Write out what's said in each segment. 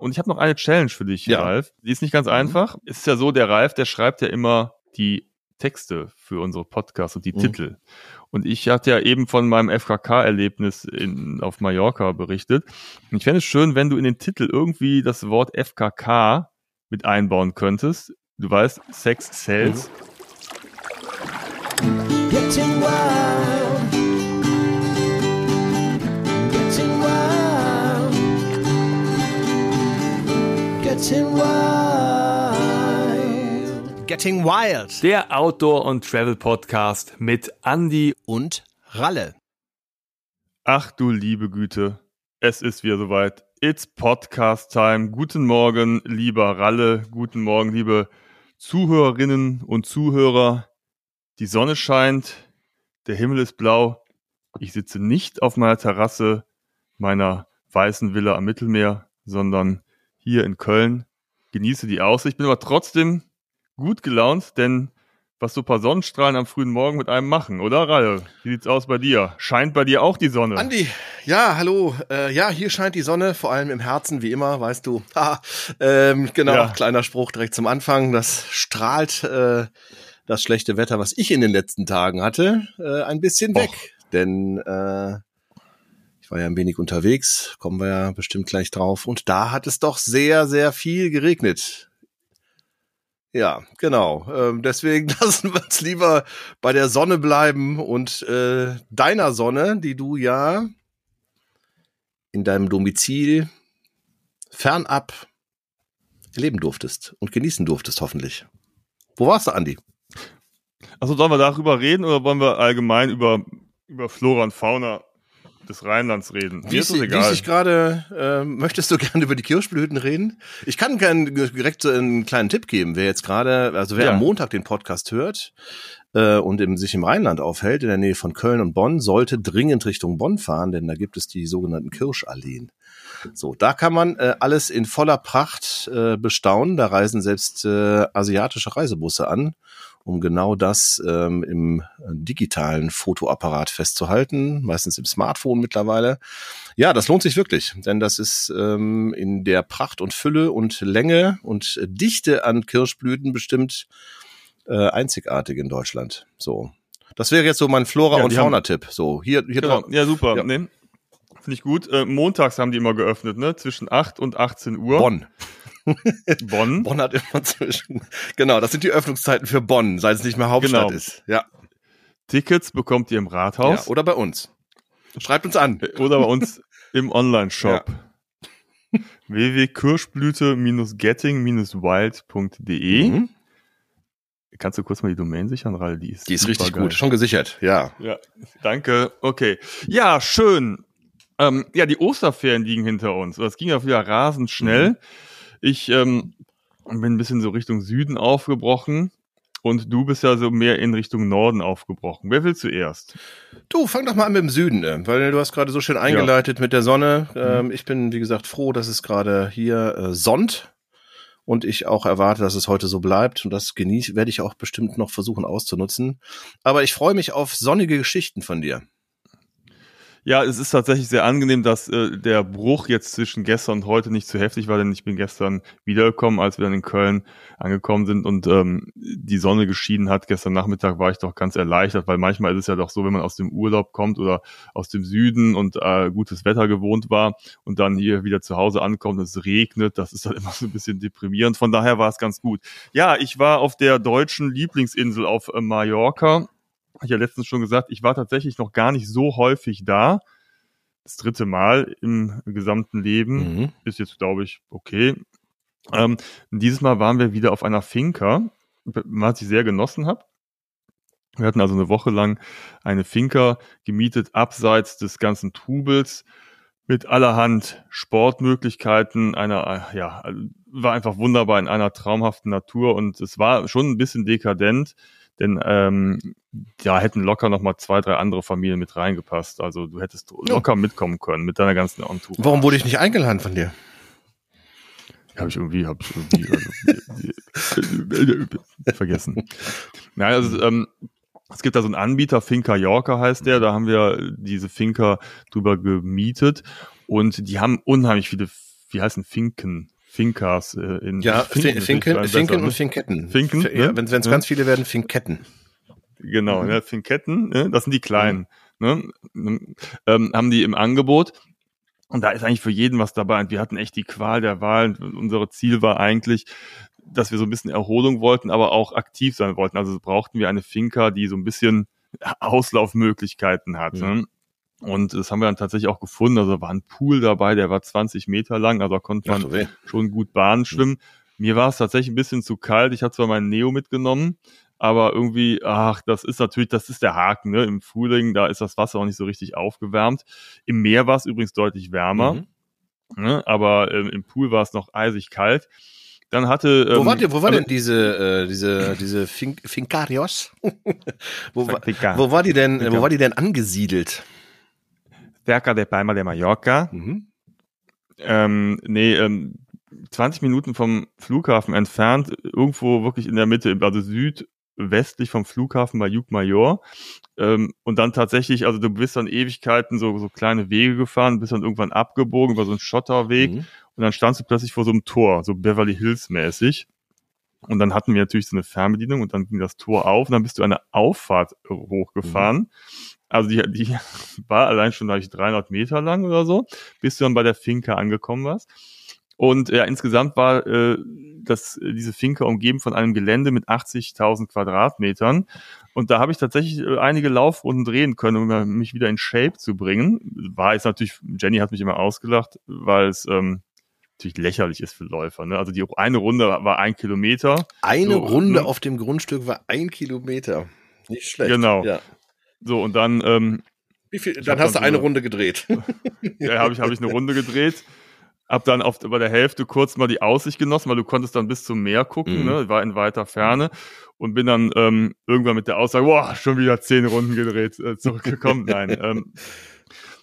Und ich habe noch eine Challenge für dich, Ja. Ralf. Die ist nicht ganz Mhm. einfach. Es ist ja so, der Ralf, der schreibt ja immer die Texte für unsere Podcasts und die Mhm. Titel. Und ich hatte ja eben von meinem FKK-Erlebnis in, auf Mallorca berichtet. Und ich fände es schön, wenn du in den Titel irgendwie das Wort FKK mit einbauen könntest. Du weißt, Sex Sales. Getting Getting wild. Getting Wild Der Outdoor- und Travel-Podcast mit Andy. und Ralle. Ach du liebe Güte, es ist wieder soweit. It's Podcast Time. Guten Morgen, lieber Ralle. Guten Morgen, liebe Zuhörerinnen und Zuhörer. Die Sonne scheint, der Himmel ist blau. Ich sitze nicht auf meiner Terrasse meiner weißen Villa am Mittelmeer, sondern hier in Köln. Genieße die Aussicht, bin aber trotzdem gut gelaunt, denn was so ein paar Sonnenstrahlen am frühen Morgen mit einem machen, oder Ralle? Wie sieht's aus bei dir? Scheint bei dir auch die Sonne? Andi, ja, hallo. Äh, ja, hier scheint die Sonne, vor allem im Herzen, wie immer, weißt du. Ha, ähm, genau, Ja. kleiner Spruch direkt zum Anfang. Das strahlt äh, das schlechte Wetter, was ich in den letzten Tagen hatte, äh, ein bisschen weg. Denn äh, war ja ein wenig unterwegs, kommen wir ja bestimmt gleich drauf. Und da hat es doch sehr, sehr viel geregnet. Ja, genau. Ähm, deswegen lassen wir uns lieber bei der Sonne bleiben und äh, deiner Sonne, die du ja in deinem Domizil fernab erleben durftest und genießen durftest, hoffentlich. Wo warst du, Andi? Also sollen wir darüber reden oder wollen wir allgemein über, über Flora und Fauna des Rheinlands reden? Mir Wie ist wie egal. ist dich gerade, äh, möchtest du gerne über die Kirschblüten reden? Ich kann gerne direkt so einen kleinen Tipp geben, wer jetzt gerade, also wer Ja. am Montag den Podcast hört äh, und im, sich im Rheinland aufhält, in der Nähe von Köln und Bonn, sollte dringend Richtung Bonn fahren, denn da gibt es die sogenannten Kirschalleen. So, da kann man äh, alles in voller Pracht äh, bestaunen. Da reisen selbst äh, asiatische Reisebusse an, um genau das ähm, im digitalen Fotoapparat festzuhalten, meistens im Smartphone mittlerweile. Ja, das lohnt sich wirklich, denn das ist ähm, in der Pracht und Fülle und Länge und Dichte an Kirschblüten bestimmt äh, einzigartig in Deutschland. So. Das wäre jetzt so mein Flora- Ja, und Fauna-Tipp. So, hier, hier Genau. drauf. Ja, super. Ja. Nee. Finde ich gut. Äh, montags haben die immer geöffnet, ne? Zwischen 8 und 18 Uhr. Bonn. Bonn. Bonn hat immer zwischen. Genau, das sind die Öffnungszeiten für Bonn, seit es nicht mehr Hauptstadt Genau. ist. Ja, Tickets bekommt ihr im ja. Rathaus Oder bei uns. Schreibt uns an. äh, oder bei uns im Online-Shop. www.kirschblüte-getting-wild.de Mhm. Kannst du kurz mal die Domain sichern, Ralle? Die ist, Die ist richtig supergeil. gut. Schon gesichert. Ja. Ja, danke. Okay. Ja, schön. Ähm, ja, die Osterferien liegen hinter uns. Das ging ja wieder rasend schnell. Ich ähm, bin ein bisschen so Richtung Süden aufgebrochen und du bist ja so mehr in Richtung Norden aufgebrochen. Wer will zuerst? Du, fang doch mal an mit dem Süden, äh, weil du hast gerade so schön eingeleitet mit der Sonne. Ähm, ich bin, wie gesagt, froh, dass es gerade hier äh, sonnt und ich auch erwarte, dass es heute so bleibt und das genieße, werde ich auch bestimmt noch versuchen auszunutzen. Aber ich freue mich auf sonnige Geschichten von dir. Ja, es ist tatsächlich sehr angenehm, dass äh, der Bruch jetzt zwischen gestern und heute nicht zu heftig war, denn ich bin gestern wiedergekommen, als wir dann in Köln angekommen sind und ähm, die Sonne geschieden hat. Gestern Nachmittag war ich doch ganz erleichtert, weil manchmal ist es ja doch so, wenn man aus dem Urlaub kommt oder aus dem Süden und äh, gutes Wetter gewohnt war und dann hier wieder zu Hause ankommt und es regnet, das ist dann immer so ein bisschen deprimierend. Von daher war es ganz gut. Ja, ich war auf der deutschen Lieblingsinsel auf äh, Mallorca habe ich ja letztens schon gesagt, ich war tatsächlich noch gar nicht so häufig da. Das dritte Mal im gesamten Leben. Mhm. Ist jetzt, glaube ich, okay. Ähm, dieses Mal waren wir wieder auf einer Finca, was ich sehr genossen habe. Wir hatten also eine Woche lang eine Finca gemietet, abseits des ganzen Trubels, mit allerhand Sportmöglichkeiten, einer, ja, war einfach wunderbar in einer traumhaften Natur und es war schon ein bisschen dekadent, denn ähm, da hätten locker noch mal zwei, drei andere Familien mit reingepasst. Also du hättest locker mitkommen können mit deiner ganzen Entourage. Warum wurde ich nicht eingeladen von dir? Habe ich irgendwie, habe ich irgendwie also, vergessen. Naja, also, ähm, es gibt da so einen Anbieter, Finca Yorker heißt der, da haben wir diese Finca drüber gemietet und die haben unheimlich viele wie heißen Finken? Finkas äh, in Ja, Finken, Finken, Finken, besser, und ne? Finketten. Finken, Ja, ne? wenn es Ja. ganz viele werden, Finketten. Genau, Mhm. ne, Finketten, ne, das sind die kleinen. Ne, ähm, haben die im Angebot. Und da ist eigentlich für jeden was dabei. Und wir hatten echt die Qual der Wahl. Und unser Ziel war eigentlich, dass wir so ein bisschen Erholung wollten, aber auch aktiv sein wollten. Also brauchten wir eine Finca, die so ein bisschen Auslaufmöglichkeiten hat. Ja. Ne? Und das haben wir dann tatsächlich auch gefunden. Also war ein Pool dabei, der war 20 Meter lang, also konnte Ach man weh. schon gut Bahnen schwimmen. Mir war es tatsächlich ein bisschen zu kalt. Ich hatte zwar meinen Neo mitgenommen, aber irgendwie, ach, das ist natürlich, das ist der Haken, ne? Im Frühling, da ist das Wasser auch nicht so richtig aufgewärmt. Im Meer war es übrigens deutlich wärmer, Mhm. ne? aber ähm, im Pool war es noch eisig kalt. Dann hatte. Wo ähm, war, die, wo war denn diese, äh, diese, diese fin Fincarios? wo, war, wo war die denn, wo war die denn angesiedelt? Cerca de Palma de Mallorca. Mhm. Ähm, nee, ähm, 20 Minuten vom Flughafen entfernt, irgendwo wirklich in der Mitte, also südwestlich vom Flughafen bei Jugmajor. Ähm, und dann tatsächlich, also du bist dann Ewigkeiten so, so kleine Wege gefahren, bist dann irgendwann abgebogen über so einen Schotterweg Mhm. und dann standst du plötzlich vor so einem Tor, so Beverly Hills mäßig. Und dann hatten wir natürlich so eine Fernbedienung und dann ging das Tor auf und dann bist du eine Auffahrt hochgefahren. Also die, die war allein schon, glaube ich, 300 Meter lang oder so, bis du dann bei der Finca angekommen warst. Und ja, insgesamt war äh, das, äh, diese Finca umgeben von einem Gelände mit 80.000 Quadratmetern. Und da habe ich tatsächlich äh, einige Laufrunden drehen können, um mich wieder in Shape zu bringen. War jetzt natürlich, Jenny hat mich immer ausgelacht, weil es ähm, natürlich lächerlich ist für Läufer. Ne? Also die eine Runde war ein Kilometer. Eine So, Runde ne? auf dem Grundstück war ein Kilometer. Nicht schlecht. Genau. Ja. So, und dann ähm, Wie viel, dann hast du dann eine so- Runde gedreht. ja, habe ich, hab ich eine Runde gedreht. Hab dann auf, bei der Hälfte kurz mal die Aussicht genossen, weil du konntest dann bis zum Meer gucken, Mhm. ne? war in weiter Ferne und bin dann ähm, irgendwann mit der Aussage, boah, schon wieder zehn Runden gedreht, äh, zurückgekommen. Nein. Ähm,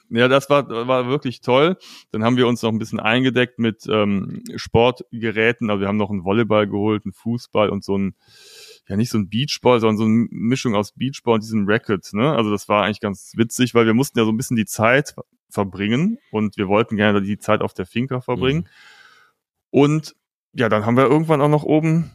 ja, das war, war wirklich toll. Dann haben wir uns noch ein bisschen eingedeckt mit ähm, Sportgeräten. Also wir haben noch einen Volleyball geholt, einen Fußball und so ein, ja nicht so ein Beachball, sondern so eine Mischung aus Beachball und diesem Racket. Ne? Also das war eigentlich ganz witzig, weil wir mussten ja so ein bisschen die Zeit verbringen und wir wollten gerne die Zeit auf der Finca verbringen. Mhm. Und ja, dann haben wir irgendwann auch noch oben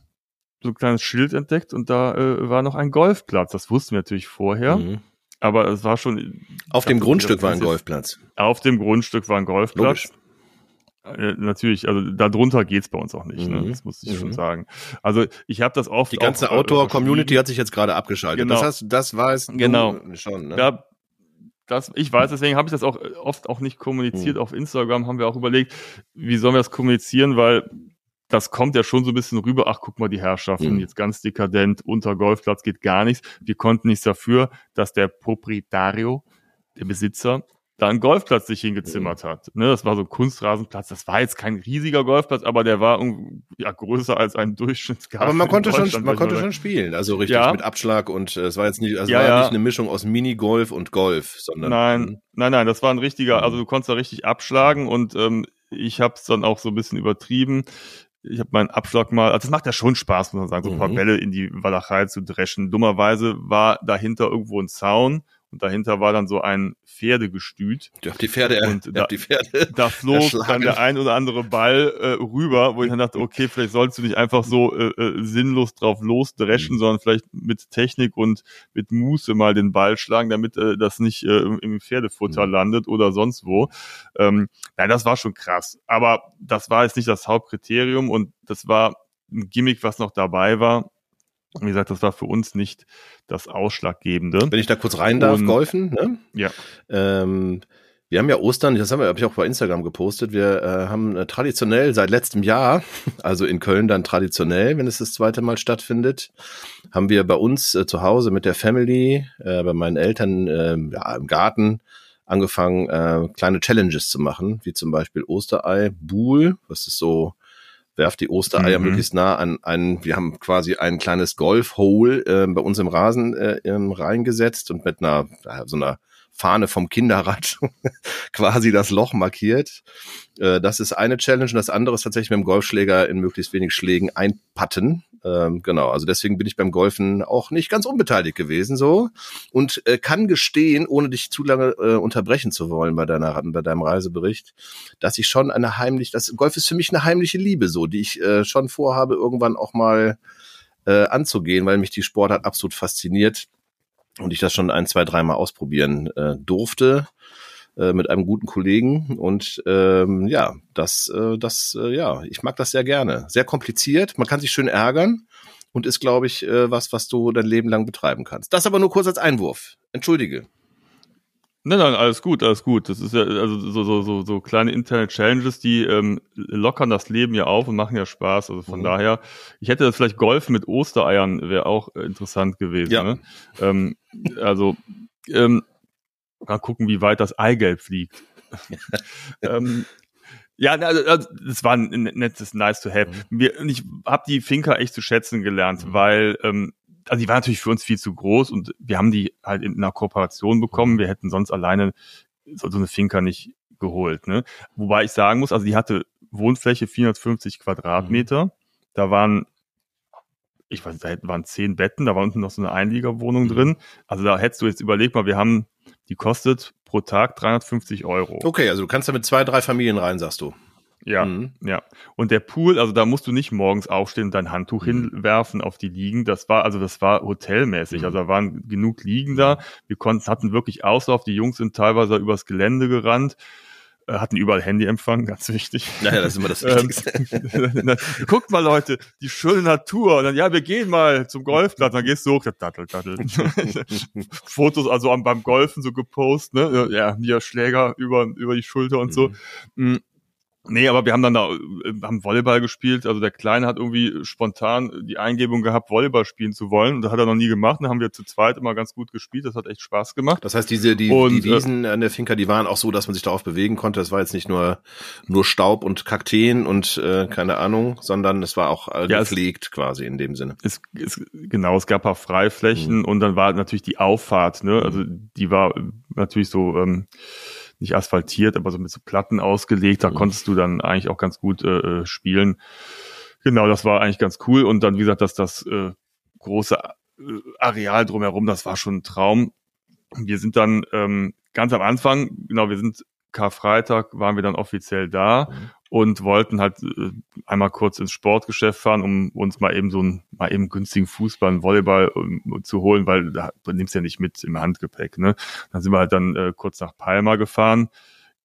so ein kleines Schild entdeckt und da äh, war noch ein Golfplatz. Das wussten wir natürlich vorher, Mhm. aber es war schon Auf dem Grundstück war ein Golfplatz. auf dem Grundstück war ein Logisch. Äh, natürlich, also darunter geht's bei uns auch nicht, Mhm. ne? das muss ich Mhm. schon sagen. Also ich habe das oft Die ganze äh, Outdoor-Community hat sich jetzt gerade abgeschaltet. Genau. Das, heißt, das weiß Genau. schon. Ne? Ja, das, ich weiß, deswegen habe ich das auch äh, oft auch nicht kommuniziert. Hm. Auf Instagram haben wir auch überlegt, wie sollen wir das kommunizieren, weil das kommt ja schon so ein bisschen rüber. Ach, guck mal, die Herrschaften, Hm. jetzt ganz dekadent, unter Golfplatz geht gar nichts. Wir konnten nichts dafür, dass der Proprietario, der Besitzer, da einen Golfplatz sich hingezimmert hat. Ne, das war so ein Kunstrasenplatz. Das war jetzt kein riesiger Golfplatz, aber der war ja, größer als ein Durchschnittsgarten. Aber man konnte schon, man konnte mal schon spielen, also richtig Ja. mit Abschlag und äh, es war jetzt nicht, also Ja, war ja. nicht eine Mischung aus Minigolf und Golf, sondern Nein, nein, nein, das war ein richtiger, Mhm. also du konntest da richtig abschlagen und ähm, ich habe es dann auch so ein bisschen übertrieben. Ich habe meinen Abschlag mal, also es macht ja schon Spaß, muss man sagen, so ein paar Mhm. Bälle in die Walachei zu dreschen. Dummerweise war dahinter irgendwo ein Zaun und dahinter war dann so ein Pferdegestüt. ihr habt die Pferde, Und da- die Pferde. Da flog Erschlagen. dann der ein oder andere Ball äh, rüber, wo ich dann dachte, okay, vielleicht sollst du nicht einfach so äh, äh, sinnlos drauf losdreschen, Mhm. sondern vielleicht mit Technik und mit Muße mal den Ball schlagen, damit äh, das nicht äh, im- im Pferdefutter Mhm. landet oder sonst wo. Ähm, nein, das war schon krass. Aber das war jetzt nicht das Hauptkriterium und das war ein Gimmick, was noch dabei war. Wie gesagt, das war für uns nicht das Ausschlaggebende. Wenn ich da kurz rein darf, Und- golfen, ne? Ja. Ähm, wir haben ja Ostern, das haben wir, hab ich auch bei Instagram gepostet. Wir äh, haben äh, traditionell seit letztem Jahr, also in Köln dann traditionell, wenn es das zweite Mal stattfindet, haben wir bei uns äh, zu Hause mit der Family, äh, bei meinen Eltern äh, ja, im Garten angefangen, äh, kleine Challenges zu machen, wie zum Beispiel Osterei, Buhl, was ist so, werft die Ostereier Mhm. möglichst nah an einen, wir haben quasi ein kleines Golf-Hole äh, bei uns im Rasen äh, ähm, reingesetzt und mit einer, so einer Fahne vom Kinderrad quasi das Loch markiert. Äh, das ist eine Challenge und das andere ist tatsächlich mit dem Golfschläger in möglichst wenig Schlägen einpatten. Ähm, genau, also deswegen bin ich beim Golfen auch nicht ganz unbeteiligt gewesen so. Und äh, kann gestehen, ohne dich zu lange äh, unterbrechen zu wollen bei deiner bei deinem Reisebericht, dass ich schon eine heimlich, das Golf ist für mich eine heimliche Liebe so, die ich äh, schon vorhabe irgendwann auch mal äh, anzugehen, weil mich die Sportart absolut fasziniert und ich das schon ein, zwei, dreimal ausprobieren äh, durfte äh, mit einem guten Kollegen und ähm, ja, das, äh, das, äh, ja, ich mag das sehr gerne. Sehr kompliziert, man kann sich schön ärgern und ist, glaube ich, äh, was, was du dein Leben lang betreiben kannst. Das aber nur kurz als Einwurf. Entschuldige. Nein, nein, alles gut, alles gut. Das ist ja also so so so, so kleine interne Challenges, die ähm, lockern das Leben ja auf und machen ja Spaß. Also von Mhm. daher, ich hätte das vielleicht Golf mit Ostereiern wäre auch äh, interessant gewesen. Ja. Ne? Ähm, also ähm, mal gucken, wie weit das Eigelb fliegt. ähm, ja, also, also, das war ein nettes Nice to have. Wir, und ich habe die Finca echt zu schätzen gelernt, Mhm. weil ähm, also die war natürlich für uns viel zu groß und wir haben die halt in einer Kooperation bekommen. Wir hätten sonst alleine so, so eine Finca nicht geholt. Ne? Wobei ich sagen muss, also die hatte Wohnfläche 450 Quadratmeter. Da waren, ich weiß, da waren zehn Betten, da war unten noch so eine Einliegerwohnung Mhm. drin. Also da hättest du jetzt überlegt mal, wir haben, die kostet pro Tag 350 Euro. Okay, also du kannst da mit zwei, drei Familien rein, sagst du. Ja, Mhm. ja. Und der Pool, also da musst du nicht morgens aufstehen und dein Handtuch Mhm. hinwerfen auf die Liegen. Das war, also das war hotelmäßig. Mhm. Also da waren genug Liegen da. Wir konnten, hatten wirklich Auslauf. Die Jungs sind teilweise übers Gelände gerannt, hatten überall Handyempfang, ganz wichtig. Naja, das ist immer das Ähm, Wichtigste. Guckt mal, Leute, die schöne Natur. Und dann, ja, wir gehen mal zum Golfplatz. Dann gehst du hoch, dattel, dattel. Fotos also am, beim Golfen so gepostet, ne? Ja, hier Schläger über, über die Schulter und so. Mm. Nee, aber wir haben dann da, äh, haben Volleyball gespielt. Also der Kleine hat irgendwie spontan die Eingebung gehabt, Volleyball spielen zu wollen. Und das hat er noch nie gemacht. Dann haben wir zu zweit immer ganz gut gespielt. Das hat echt Spaß gemacht. Das heißt, diese, die, Und, die Wiesen an der Finca, die waren auch so, dass man sich darauf bewegen konnte. Das war jetzt nicht nur, nur Staub und Kakteen und äh, keine Ahnung, sondern es war auch äh, Ja, es- gepflegt quasi in dem Sinne. es, es, genau, es gab ein paar Freiflächen und dann war natürlich die Auffahrt, ne? Also die war äh, natürlich so ähm, nicht asphaltiert, aber so mit so Platten ausgelegt. Da Mhm. konntest du dann eigentlich auch ganz gut äh, äh, spielen. Genau, das war eigentlich ganz cool. Und dann, wie gesagt, dass das äh, große äh, Areal drumherum, das war schon ein Traum. Wir sind dann ähm, ganz am Anfang, genau, wir sind Karfreitag, waren wir dann offiziell da Mhm. Und wollten halt äh, einmal kurz ins Sportgeschäft fahren, um uns mal eben so einen mal eben günstigen Fußball, einen Volleyball um, zu holen, weil da nimmst ja nicht mit im Handgepäck. Ne? Dann sind wir halt dann äh, kurz nach Palma gefahren.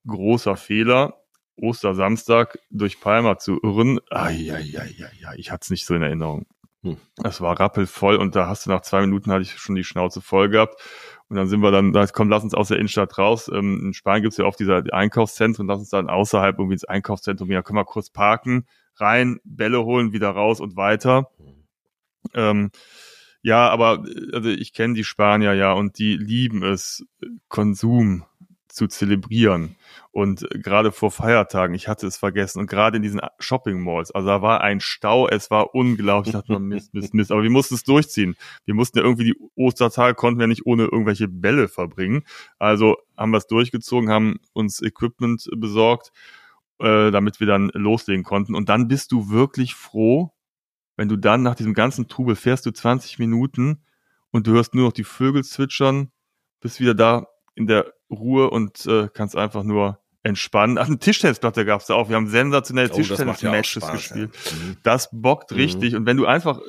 Großer Fehler. Ostersamstag durch Palma zu irren. Ah, ja, ja, ja, ja, ich hatte es nicht so in Erinnerung. Hm. Es war rappelvoll und da hast du nach zwei Minuten hatte ich schon die Schnauze voll gehabt. Und dann sind wir dann, da komm, lass uns aus der Innenstadt raus. Ähm, in Spanien gibt's ja oft diese Einkaufszentren, lass uns dann außerhalb irgendwie ins Einkaufszentrum, ja, können wir kurz parken, rein, Bälle holen, wieder raus und weiter. Ähm, ja, aber äh, also ich kenne die Spanier ja und die lieben es, äh, Konsum zu zelebrieren. Und äh, gerade vor Feiertagen, ich hatte es vergessen, und gerade in diesen Shopping Malls, also da war ein Stau, es war unglaublich, ich dachte mir, Mist, Mist, Mist, aber wir mussten es durchziehen. Wir mussten ja irgendwie die Ostertage, konnten wir nicht ohne irgendwelche Bälle verbringen. Also haben wir es durchgezogen, haben uns Equipment besorgt, äh, damit wir dann loslegen konnten. Und dann bist du wirklich froh, wenn du dann nach diesem ganzen Trubel fährst du 20 Minuten und du hörst nur noch die Vögel zwitschern, bist wieder da in der Ruhe und äh, kannst einfach nur entspannen. Ach, eine Tischtennisplatte gab's da auch. Wir haben sensationelle Oh, ja Tischtennis-Matches Spaß, gespielt. ja. Mhm. Das bockt Mhm. richtig. Und wenn du einfach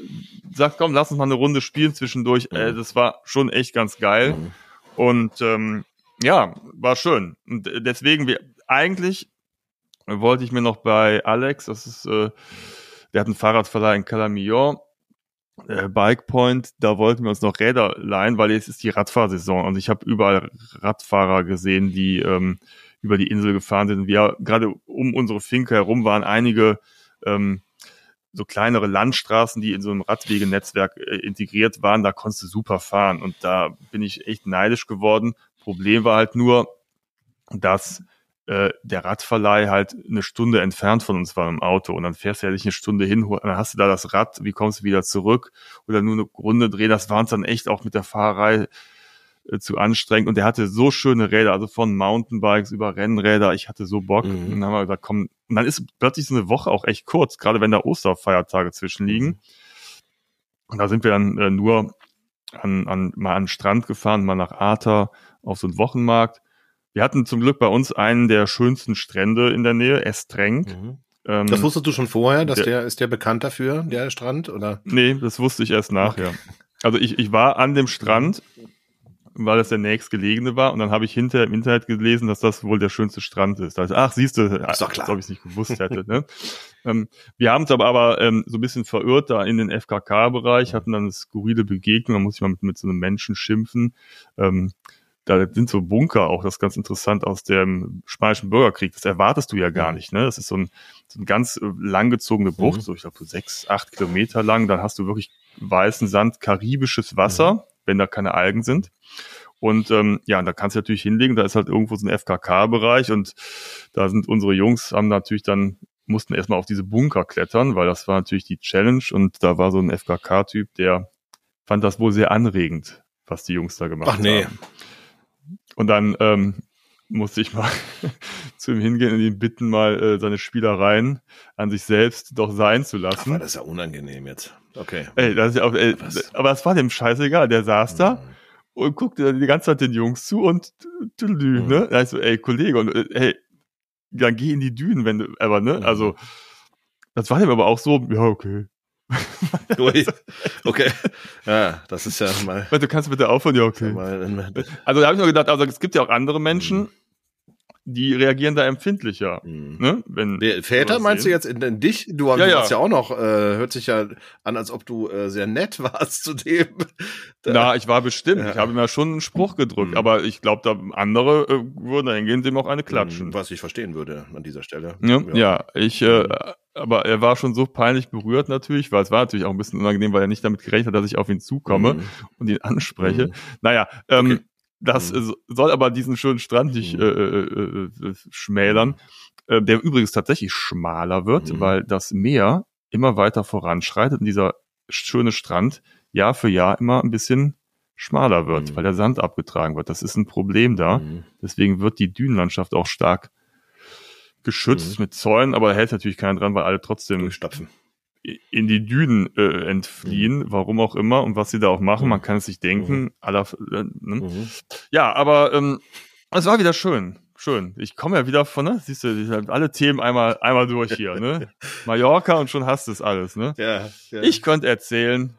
sagst, komm, lass uns mal eine Runde spielen zwischendurch, äh, Mhm. das war schon echt ganz geil. Mhm. Und ähm, ja, war schön. Und äh, deswegen, wir eigentlich wollte ich mir noch bei Alex, das ist, äh, der hat einen Fahrradverleih in Calamillon, äh, Bike Point, da wollten wir uns noch Räder leihen, weil jetzt ist die Radfahrsaison und ich habe überall Radfahrer gesehen, die ähm, über die Insel gefahren sind. Wir gerade um unsere Finke herum waren einige ähm, so kleinere Landstraßen, die in so einem Radwegenetzwerk äh, integriert waren, da konntest du super fahren und da bin ich echt neidisch geworden. Problem war halt nur, dass äh, der Radverleih halt eine Stunde entfernt von uns war im Auto und dann fährst du ja nicht eine Stunde hin, dann hast du da das Rad, wie kommst du wieder zurück oder nur eine Runde drehen, das war uns dann echt auch mit der Fahrerei äh, zu anstrengend und der hatte so schöne Räder, also von Mountainbikes über Rennräder, ich hatte so Bock Mhm. und dann haben wir gesagt, komm, und dann ist plötzlich so eine Woche auch echt kurz, gerade wenn da Osterfeiertage zwischenliegen. Und da sind wir dann äh, nur an, an, mal an den Strand gefahren, mal nach Arta auf so einen Wochenmarkt. Wir hatten zum Glück bei uns einen der schönsten Strände in der Nähe, Estrenk. Mhm. Ähm, Das wusstest du schon vorher, dass der- der, ist der bekannt dafür, der Strand, oder? Nee, das wusste ich erst nachher. Also ich, ich war an dem Strand, weil das der nächstgelegene war und dann habe ich hinterher im Internet gelesen, dass das wohl der schönste Strand ist. Ich, ach, siehst du, Ist doch klar. als ob ich es nicht gewusst hätte. Ne? ähm, wir haben es aber, aber ähm, so ein bisschen verirrt da in den FKK-Bereich, hatten dann eine skurrile Begegnung, da muss ich mal mit, mit so einem Menschen schimpfen. Ähm, da sind so Bunker auch, das ist ganz interessant aus dem spanischen Bürgerkrieg. Das erwartest du ja gar nicht. Ne? Das ist so ein, so ein ganz äh, langgezogene Bucht, Mhm. so ich glaube so sechs, acht Kilometer lang. Dann hast du wirklich weißen Sand, karibisches Wasser, wenn da keine Algen sind. Und ähm, ja, und da kannst du natürlich hinlegen, da ist halt irgendwo so ein FKK-Bereich und da sind unsere Jungs, haben natürlich dann, mussten erstmal auf diese Bunker klettern, weil das war natürlich die Challenge und da war so ein FKK-Typ, der fand das wohl sehr anregend, was die Jungs da gemacht Ach nee. haben. Und dann ähm, musste ich mal zu ihm hingehen und ihn bitten, mal äh, seine Spielereien an sich selbst doch sein zu Ach, lassen. war das ist ja unangenehm jetzt. Okay. Ey, das ist ja auch, ey, Was? aber es war dem scheißegal. Der saß da Mhm. und guckte die ganze Zeit den Jungs zu und tüdelü, Mhm. ne? Da ich so, ey, Kollege, und äh, hey, dann geh in die Dünen, wenn du, aber, ne? Mhm. Also, das war dem aber auch so, ja, okay. Ui. Okay. Ja, das ist ja mal. Du kannst bitte aufhören, ja, okay. Also da habe ich mir gedacht, also es gibt ja auch andere Menschen, die reagieren da empfindlicher, Mhm. ne? Wenn Väter meinst du sehen. jetzt in, in dich? Du, Ja, du ja. ja auch noch, äh, hört sich ja an, als ob du äh, sehr nett warst zu dem. Na, ich war bestimmt. Ja. Ich habe ihm ja schon einen Spruch gedrückt, Mhm. aber ich glaube, da andere äh, würden da hingehen, dem auch eine klatschen. Mhm, Was ich verstehen würde an dieser Stelle. Ja, ja. ich, äh, aber er war schon so peinlich berührt natürlich, weil es war natürlich auch ein bisschen unangenehm, weil er nicht damit gerechnet hat, dass ich auf ihn zukomme Mhm. und ihn anspreche. Mhm. Naja, ähm, Okay. das Mhm. äh, soll aber diesen schönen Strand nicht Mhm. äh, äh, äh, schmälern, äh, der übrigens tatsächlich schmaler wird, Mhm. weil das Meer immer weiter voranschreitet und dieser schöne Strand Jahr für Jahr immer ein bisschen schmaler wird, Mhm. weil der Sand abgetragen wird. Das ist ein Problem da. Deswegen wird die Dünenlandschaft auch stark geschützt Mhm. mit Zäunen, aber da hält natürlich keiner dran, weil alle trotzdem Durchstapfen. in die Dünen äh, entfliehen, warum auch immer und was sie da auch machen, Mhm. man kann es sich denken. Aller, äh, ne? Mhm. Ja, aber ähm, es war wieder schön. Schön. Ich komme ja wieder von, ne? Siehst du, alle Themen einmal, einmal durch hier, ne? Mallorca und schon hast du es alles, ne? Ja, ja. Ich könnte erzählen.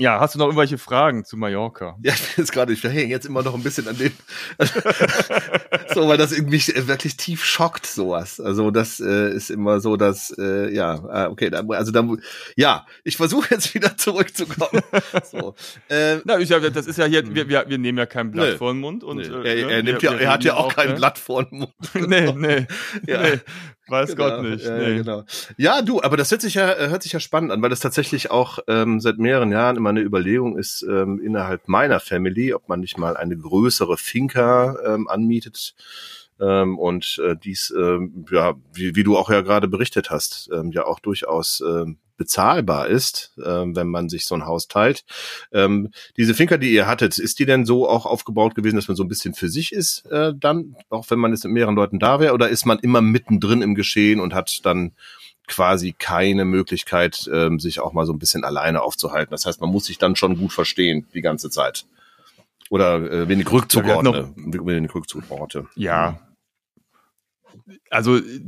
Ja, hast du noch irgendwelche Fragen zu Mallorca? Ja, ich bin jetzt gerade, ich hänge jetzt immer noch ein bisschen an dem, so, weil das mich äh, wirklich tief schockt, sowas. Also das äh, ist immer so, dass, äh, ja, ah, okay, also da, ja, ich versuche jetzt wieder zurückzukommen. So, äh, Na, ich, das ist ja hier, wir, wir, wir nehmen ja kein Blatt Nö. vor den Mund und nee, äh, er, ne, er, nimmt wir- ja, er hat ja auch kein ne? Blatt vor den Mund. nee, nee, Ja. nee, weiß Genau, Gott nicht. Ja, nee. genau. ja, du, aber das hört sich ja, äh, hört sich ja spannend an, weil das tatsächlich auch ähm, seit mehreren Jahren immer eine Überlegung ist ähm, innerhalb meiner Family, ob man nicht mal eine größere Finca ähm, anmietet. Ähm, und äh, dies, ähm, ja, wie, wie du auch ja gerade berichtet hast, ähm, ja auch durchaus ähm, bezahlbar ist, ähm, wenn man sich so ein Haus teilt. Ähm, diese Finca, die ihr hattet, ist die denn so auch aufgebaut gewesen, dass man so ein bisschen für sich ist, äh, dann, auch wenn man jetzt mit mehreren Leuten da wäre, oder ist man immer mittendrin im Geschehen und hat dann quasi keine Möglichkeit, ähm, sich auch mal so ein bisschen alleine aufzuhalten. Das heißt, man muss sich dann schon gut verstehen die ganze Zeit. Oder äh, wenig Ja, Rückzugorte. wenig Rückzugorte. Ja. Also äh,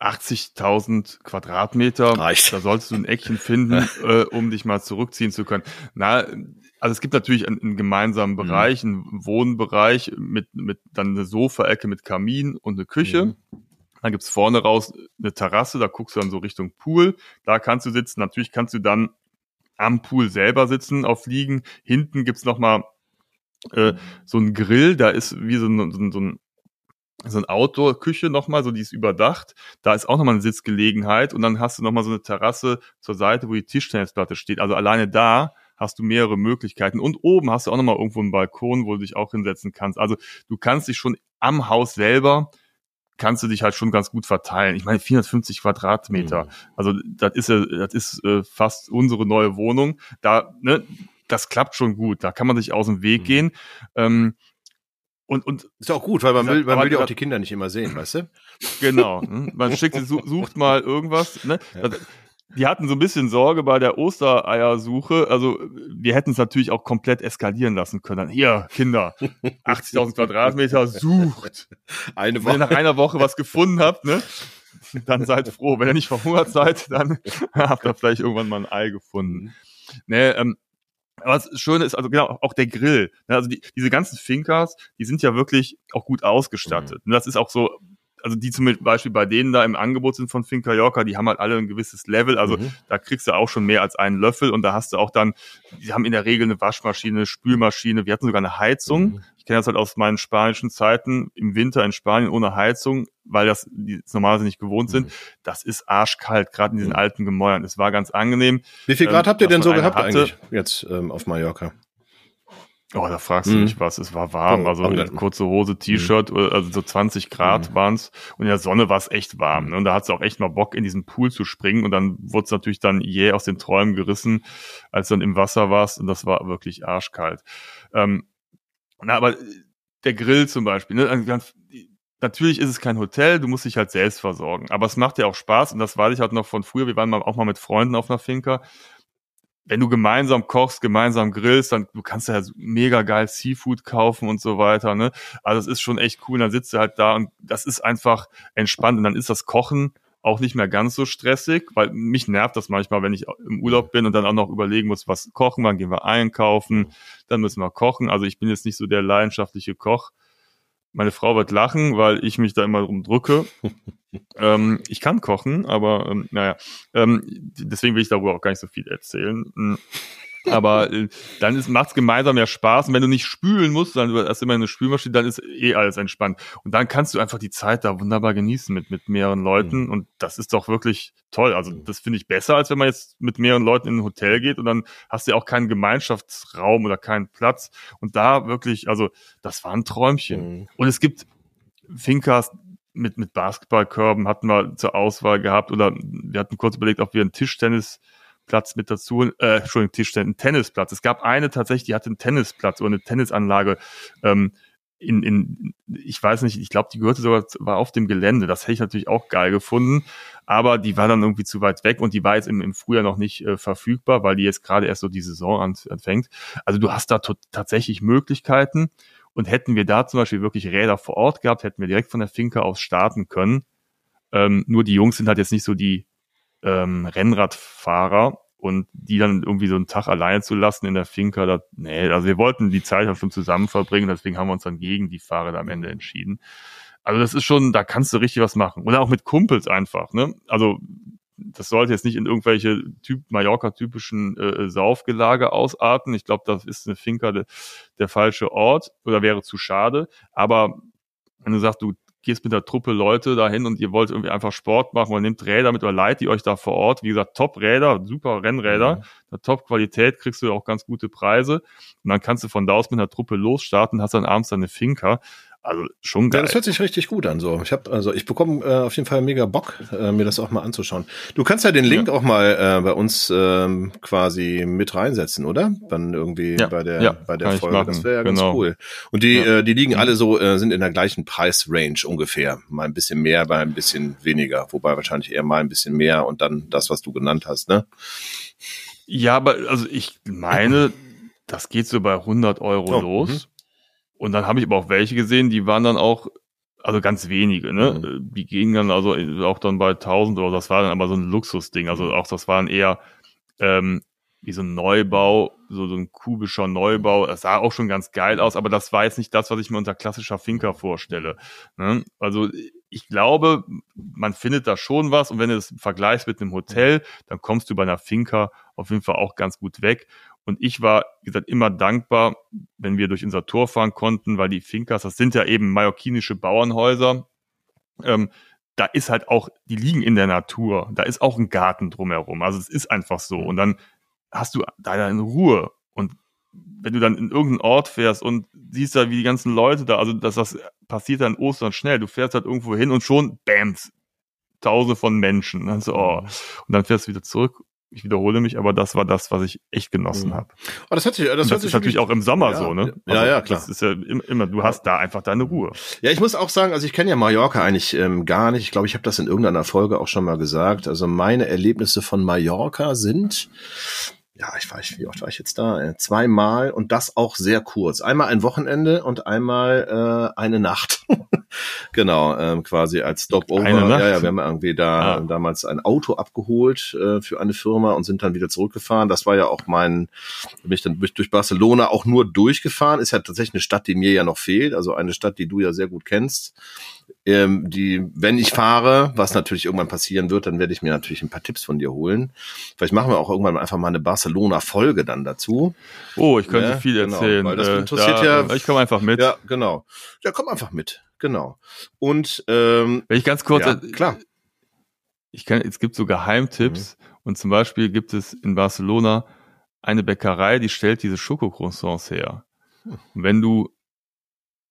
80.000 Quadratmeter, Reicht. da solltest du ein Eckchen finden, äh, um dich mal zurückziehen zu können. Na, also es gibt natürlich einen, einen gemeinsamen Mhm. Bereich, einen Wohnbereich mit, mit dann eine Sofaecke mit Kamin und eine Küche. Mhm. Dann gibt's vorne raus eine Terrasse, da guckst du dann so Richtung Pool. Da kannst du sitzen. Natürlich kannst du dann am Pool selber sitzen, auf Liegen. Hinten gibt's noch mal äh, so ein Grill, da ist wie so ein, so ein, so ein so ein Outdoor-Küche nochmal, so die ist überdacht. Da ist auch nochmal eine Sitzgelegenheit und dann hast du nochmal so eine Terrasse zur Seite, wo die Tischtennisplatte steht. Also alleine da hast du mehrere Möglichkeiten. Und oben hast du auch nochmal irgendwo einen Balkon, wo du dich auch hinsetzen kannst. Also du kannst dich schon am Haus selber, kannst du dich halt schon ganz gut verteilen. Ich meine, 450 Quadratmeter. Mhm. Also das ist ja, das ist äh, fast unsere neue Wohnung. Da, ne, das klappt schon gut. Da kann man sich aus dem Weg Mhm. gehen. Ähm, und, und Ist auch gut, weil man will, man will ja auch die Kinder nicht immer sehen, weißt du? Genau. ne? Man schickt, su- sucht mal irgendwas. Ne? Ja. Die hatten so ein bisschen Sorge bei der Ostereiersuche. Also wir hätten es natürlich auch komplett eskalieren lassen können. Hier, Kinder, 80.000 Quadratmeter, sucht. Eine Wenn ihr nach Woche. einer Woche was gefunden habt, ne, dann seid froh. Wenn ihr nicht verhungert seid, dann habt ihr vielleicht irgendwann mal ein Ei gefunden. Ne, ähm, aber das Schöne ist, also genau, auch der Grill. Ne, Also die, diese ganzen Finkers, die sind ja wirklich auch gut ausgestattet. Und das ist auch so, also die zum Beispiel bei denen da im Angebot sind von Finca Yorka, die haben halt alle ein gewisses Level. Also Mhm. da kriegst du auch schon mehr als einen Löffel und da hast du auch dann, die haben in der Regel eine Waschmaschine, eine Spülmaschine, wir hatten sogar eine Heizung. Mhm. Ich kenne das halt aus meinen spanischen Zeiten im Winter in Spanien ohne Heizung, weil das die normalerweise nicht gewohnt sind. Mhm. Das ist arschkalt, gerade in diesen Mhm. alten Gemäuern. Es war ganz angenehm. Wie viel Grad ähm, habt ihr denn so gehabt hatte. eigentlich jetzt ähm, auf Mallorca? Oh, da fragst du Mhm. mich was. Es war warm, Oh, also okay. kurze Hose, T-Shirt, also so 20 Grad Mhm. waren's und in der Sonne war es echt warm. Ne? Und da hat's auch echt mal Bock, in diesen Pool zu springen und dann wurde es natürlich dann jäh aus den Träumen gerissen, als du dann im Wasser warst und das war wirklich arschkalt. Ähm, na, aber der Grill zum Beispiel, ne? also ganz, natürlich ist es kein Hotel, du musst dich halt selbst versorgen, aber es macht ja auch Spaß und das weiß ich halt noch von früher, wir waren mal, auch mal mit Freunden auf einer Finca, wenn du gemeinsam kochst, gemeinsam grillst, dann du kannst ja mega geil Seafood kaufen und so weiter, ne? Also es ist schon echt cool, dann sitzt du halt da und das ist einfach entspannt und dann ist das Kochen auch nicht mehr ganz so stressig, weil mich nervt das manchmal, wenn ich im Urlaub bin und dann auch noch überlegen muss, was kochen, wann gehen wir einkaufen, dann müssen wir kochen. Also ich bin jetzt nicht so der leidenschaftliche Koch. Meine Frau wird lachen, weil ich mich da immer drum drücke. ähm, ich kann kochen, aber ähm, naja, ähm, deswegen will ich darüber auch gar nicht so viel erzählen. Aber äh, dann ist, macht's gemeinsam ja Spaß. Und wenn du nicht spülen musst, dann du hast immer eine Spülmaschine, dann ist eh alles entspannt. Und dann kannst du einfach die Zeit da wunderbar genießen mit, mit mehreren Leuten. Mhm. Und das ist doch wirklich toll. Also das finde ich besser, als wenn man jetzt mit mehreren Leuten in ein Hotel geht und dann hast du ja auch keinen Gemeinschaftsraum oder keinen Platz. Und da wirklich, also das war ein Träumchen. Mhm. Und es gibt Fincas mit, mit Basketballkörben hatten wir zur Auswahl gehabt oder wir hatten kurz überlegt, ob wir einen Tischtennisplatz mit dazu, äh, Entschuldigung, Tischtennis, einen Tennisplatz. Es gab eine tatsächlich, die hatte einen Tennisplatz oder eine Tennisanlage ähm, in, in, ich weiß nicht, ich glaube, die gehörte sogar, war auf dem Gelände. Das hätte ich natürlich auch geil gefunden, aber die war dann irgendwie zu weit weg und die war jetzt im, im Frühjahr noch nicht äh, verfügbar, weil die jetzt gerade erst so die Saison an- anfängt. Also du hast da tatsächlich Möglichkeiten. Und hätten wir da zum Beispiel wirklich Räder vor Ort gehabt, hätten wir direkt von der Finca aus starten können. Ähm, nur die Jungs sind halt jetzt nicht so die ähm, Rennradfahrer und die dann irgendwie so einen Tag alleine zu lassen in der Finca, das, nee, also wir wollten die Zeit halt schon zusammen verbringen, deswegen haben wir uns dann gegen die Fahrer am Ende entschieden. Also das ist schon, da kannst du richtig was machen. Oder auch mit Kumpels einfach, ne? Also das sollte jetzt nicht in irgendwelche typ Mallorca-typischen äh, Saufgelage ausarten. Ich glaube, das ist eine Finca de, der falsche Ort oder wäre zu schade. Aber wenn du sagst, du gehst mit der Truppe Leute dahin und ihr wollt irgendwie einfach Sport machen oder nehmt Räder mit oder leiht die euch da vor Ort. Wie gesagt, Top-Räder, super Rennräder, Mhm. der Top-Qualität kriegst du auch ganz gute Preise. Und dann kannst du von da aus mit einer Truppe losstarten, hast dann abends deine Finca. Also schon Ja, geil. das hört sich richtig gut an. So, ich habe also ich bekomme äh, auf jeden Fall mega Bock, äh, mir das auch mal anzuschauen. Du kannst ja den Link auch mal äh, bei uns ähm, quasi mit reinsetzen, oder? Dann irgendwie Ja, bei der ja, bei der Folge. Das wäre ja genau. ganz cool. Und die Ja. äh, die liegen alle so äh, sind in der gleichen Preisrange ungefähr, mal ein bisschen mehr, mal ein bisschen weniger, wobei wahrscheinlich eher mal ein bisschen mehr und dann das, was du genannt hast, ne? Ja, aber also ich meine, das geht so bei 100 Euro Oh, los. Und dann habe ich aber auch welche gesehen, die waren dann auch, also ganz wenige, ne? Mhm. Die gingen dann also auch dann bei 1000 Euro. Das war dann aber so ein Luxusding. Also auch das waren eher ähm, wie so ein Neubau, so, so ein kubischer Neubau. Das sah auch schon ganz geil aus, aber das war jetzt nicht das, was ich mir unter klassischer Finca vorstelle. Ne? Also ich glaube, man findet da schon was und wenn du es vergleichst mit einem Hotel, dann kommst du bei einer Finca auf jeden Fall auch ganz gut weg. Und ich war, wie gesagt, immer dankbar, wenn wir durch unser Tor fahren konnten, weil die Fincas, das sind ja eben mallorquinische Bauernhäuser. Ähm, da ist halt auch, die liegen in der Natur. Da ist auch ein Garten drumherum. Also es ist einfach so. Und dann hast du da deine Ruhe. Und wenn du dann in irgendeinen Ort fährst und siehst da, wie die ganzen Leute da, also dass das passiert dann Ostern schnell. Du fährst halt irgendwo hin und schon, bams, tausende von Menschen. Dann so, oh. Und dann fährst du wieder zurück ich wiederhole mich, aber das war das, was ich echt genossen Mhm. habe. Oh, das hört sich, das, Das, das sich ist natürlich auch im Sommer Ja, so, ne? ja, ja, klar. Das ist ja im- immer, du hast da einfach deine Ruhe. Ja, ich muss auch sagen, also ich kenne ja Mallorca eigentlich ähm, gar nicht. Ich glaube, ich habe das in irgendeiner Folge auch schon mal gesagt. Also meine Erlebnisse von Mallorca sind, ja, ich weiß, wie oft war ich jetzt da? Äh, Zweimal und das auch sehr kurz. Einmal ein Wochenende und einmal äh, eine Nacht. genau, ähm, quasi als Stopover. Ja, ja, wir haben irgendwie da Ah. damals ein Auto abgeholt äh, für eine Firma und sind dann wieder zurückgefahren. Das war ja auch mein, bin ich dann durch, durch Barcelona auch nur durchgefahren. Ist ja tatsächlich eine Stadt, die mir ja noch fehlt. Also eine Stadt, die du ja sehr gut kennst. Ähm, die, wenn ich fahre, was natürlich irgendwann passieren wird, dann werde ich mir natürlich ein paar Tipps von dir holen. Vielleicht machen wir auch irgendwann einfach mal eine Barcelona-Folge dann dazu. Oh, ich könnte Ja, viel genau, erzählen. weil das Äh, interessiert da, ja- Ich komme einfach mit. Ja, genau. Ja, komm einfach mit. Genau. Und ähm, Wenn ich ganz kurz, ja, äh, klar. ich kann, es gibt so Geheimtipps und zum Beispiel gibt es in Barcelona eine Bäckerei, die stellt diese Schokocroissants her. Hm. Und wenn du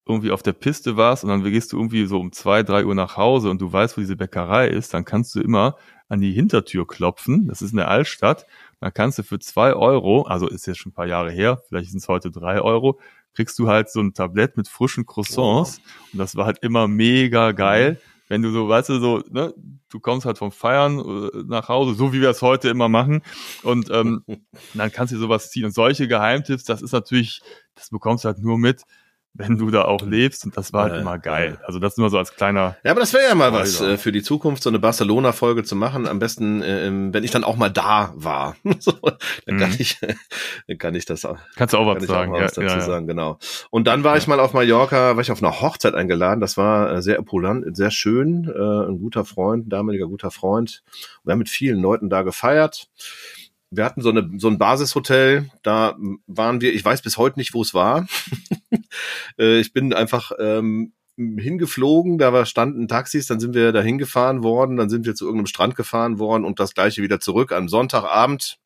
irgendwie auf der Piste warst und dann gehst du irgendwie so um zwei, drei Uhr nach Hause und du weißt, wo diese Bäckerei ist, dann kannst du immer an die Hintertür klopfen. Das ist in der Altstadt. Dann kannst du für zwei Euro, also ist jetzt schon ein paar Jahre her, vielleicht sind es heute drei Euro, kriegst du halt so ein Tablett mit frischen Croissants. Und das war halt immer mega geil. Wenn du so, weißt du, so, ne, du kommst halt vom Feiern äh, nach Hause, so wie wir es heute immer machen. Und ähm, dann kannst du sowas ziehen. Und solche Geheimtipps, das ist natürlich, das bekommst du halt nur mit, wenn du da auch lebst. Und das war halt Ja, immer geil. Also das nur so als kleiner Ja, aber das wäre ja mal was Alter. äh, für die Zukunft, so eine Barcelona-Folge zu machen. Am besten, äh, im- wenn ich dann auch mal da war. so, dann kann Mhm. ich, dann kann ich das auch. Kannst du auch was auch sagen. mal Ja, was dazu ja, sagen, genau. Und dann war ich mal auf Mallorca, war ich auf einer Hochzeit eingeladen. Das war äh, sehr opulent, sehr schön. Äh, ein guter Freund, ein damaliger guter Freund. Wir haben mit vielen Leuten da gefeiert. Wir hatten so, eine, so ein Basishotel, da waren wir, ich weiß bis heute nicht, wo es war. äh, ich bin einfach ähm, hingeflogen, da war, standen Taxis, dann sind wir da hingefahren worden, dann sind wir zu irgendeinem Strand gefahren worden und das gleiche wieder zurück am Sonntagabend.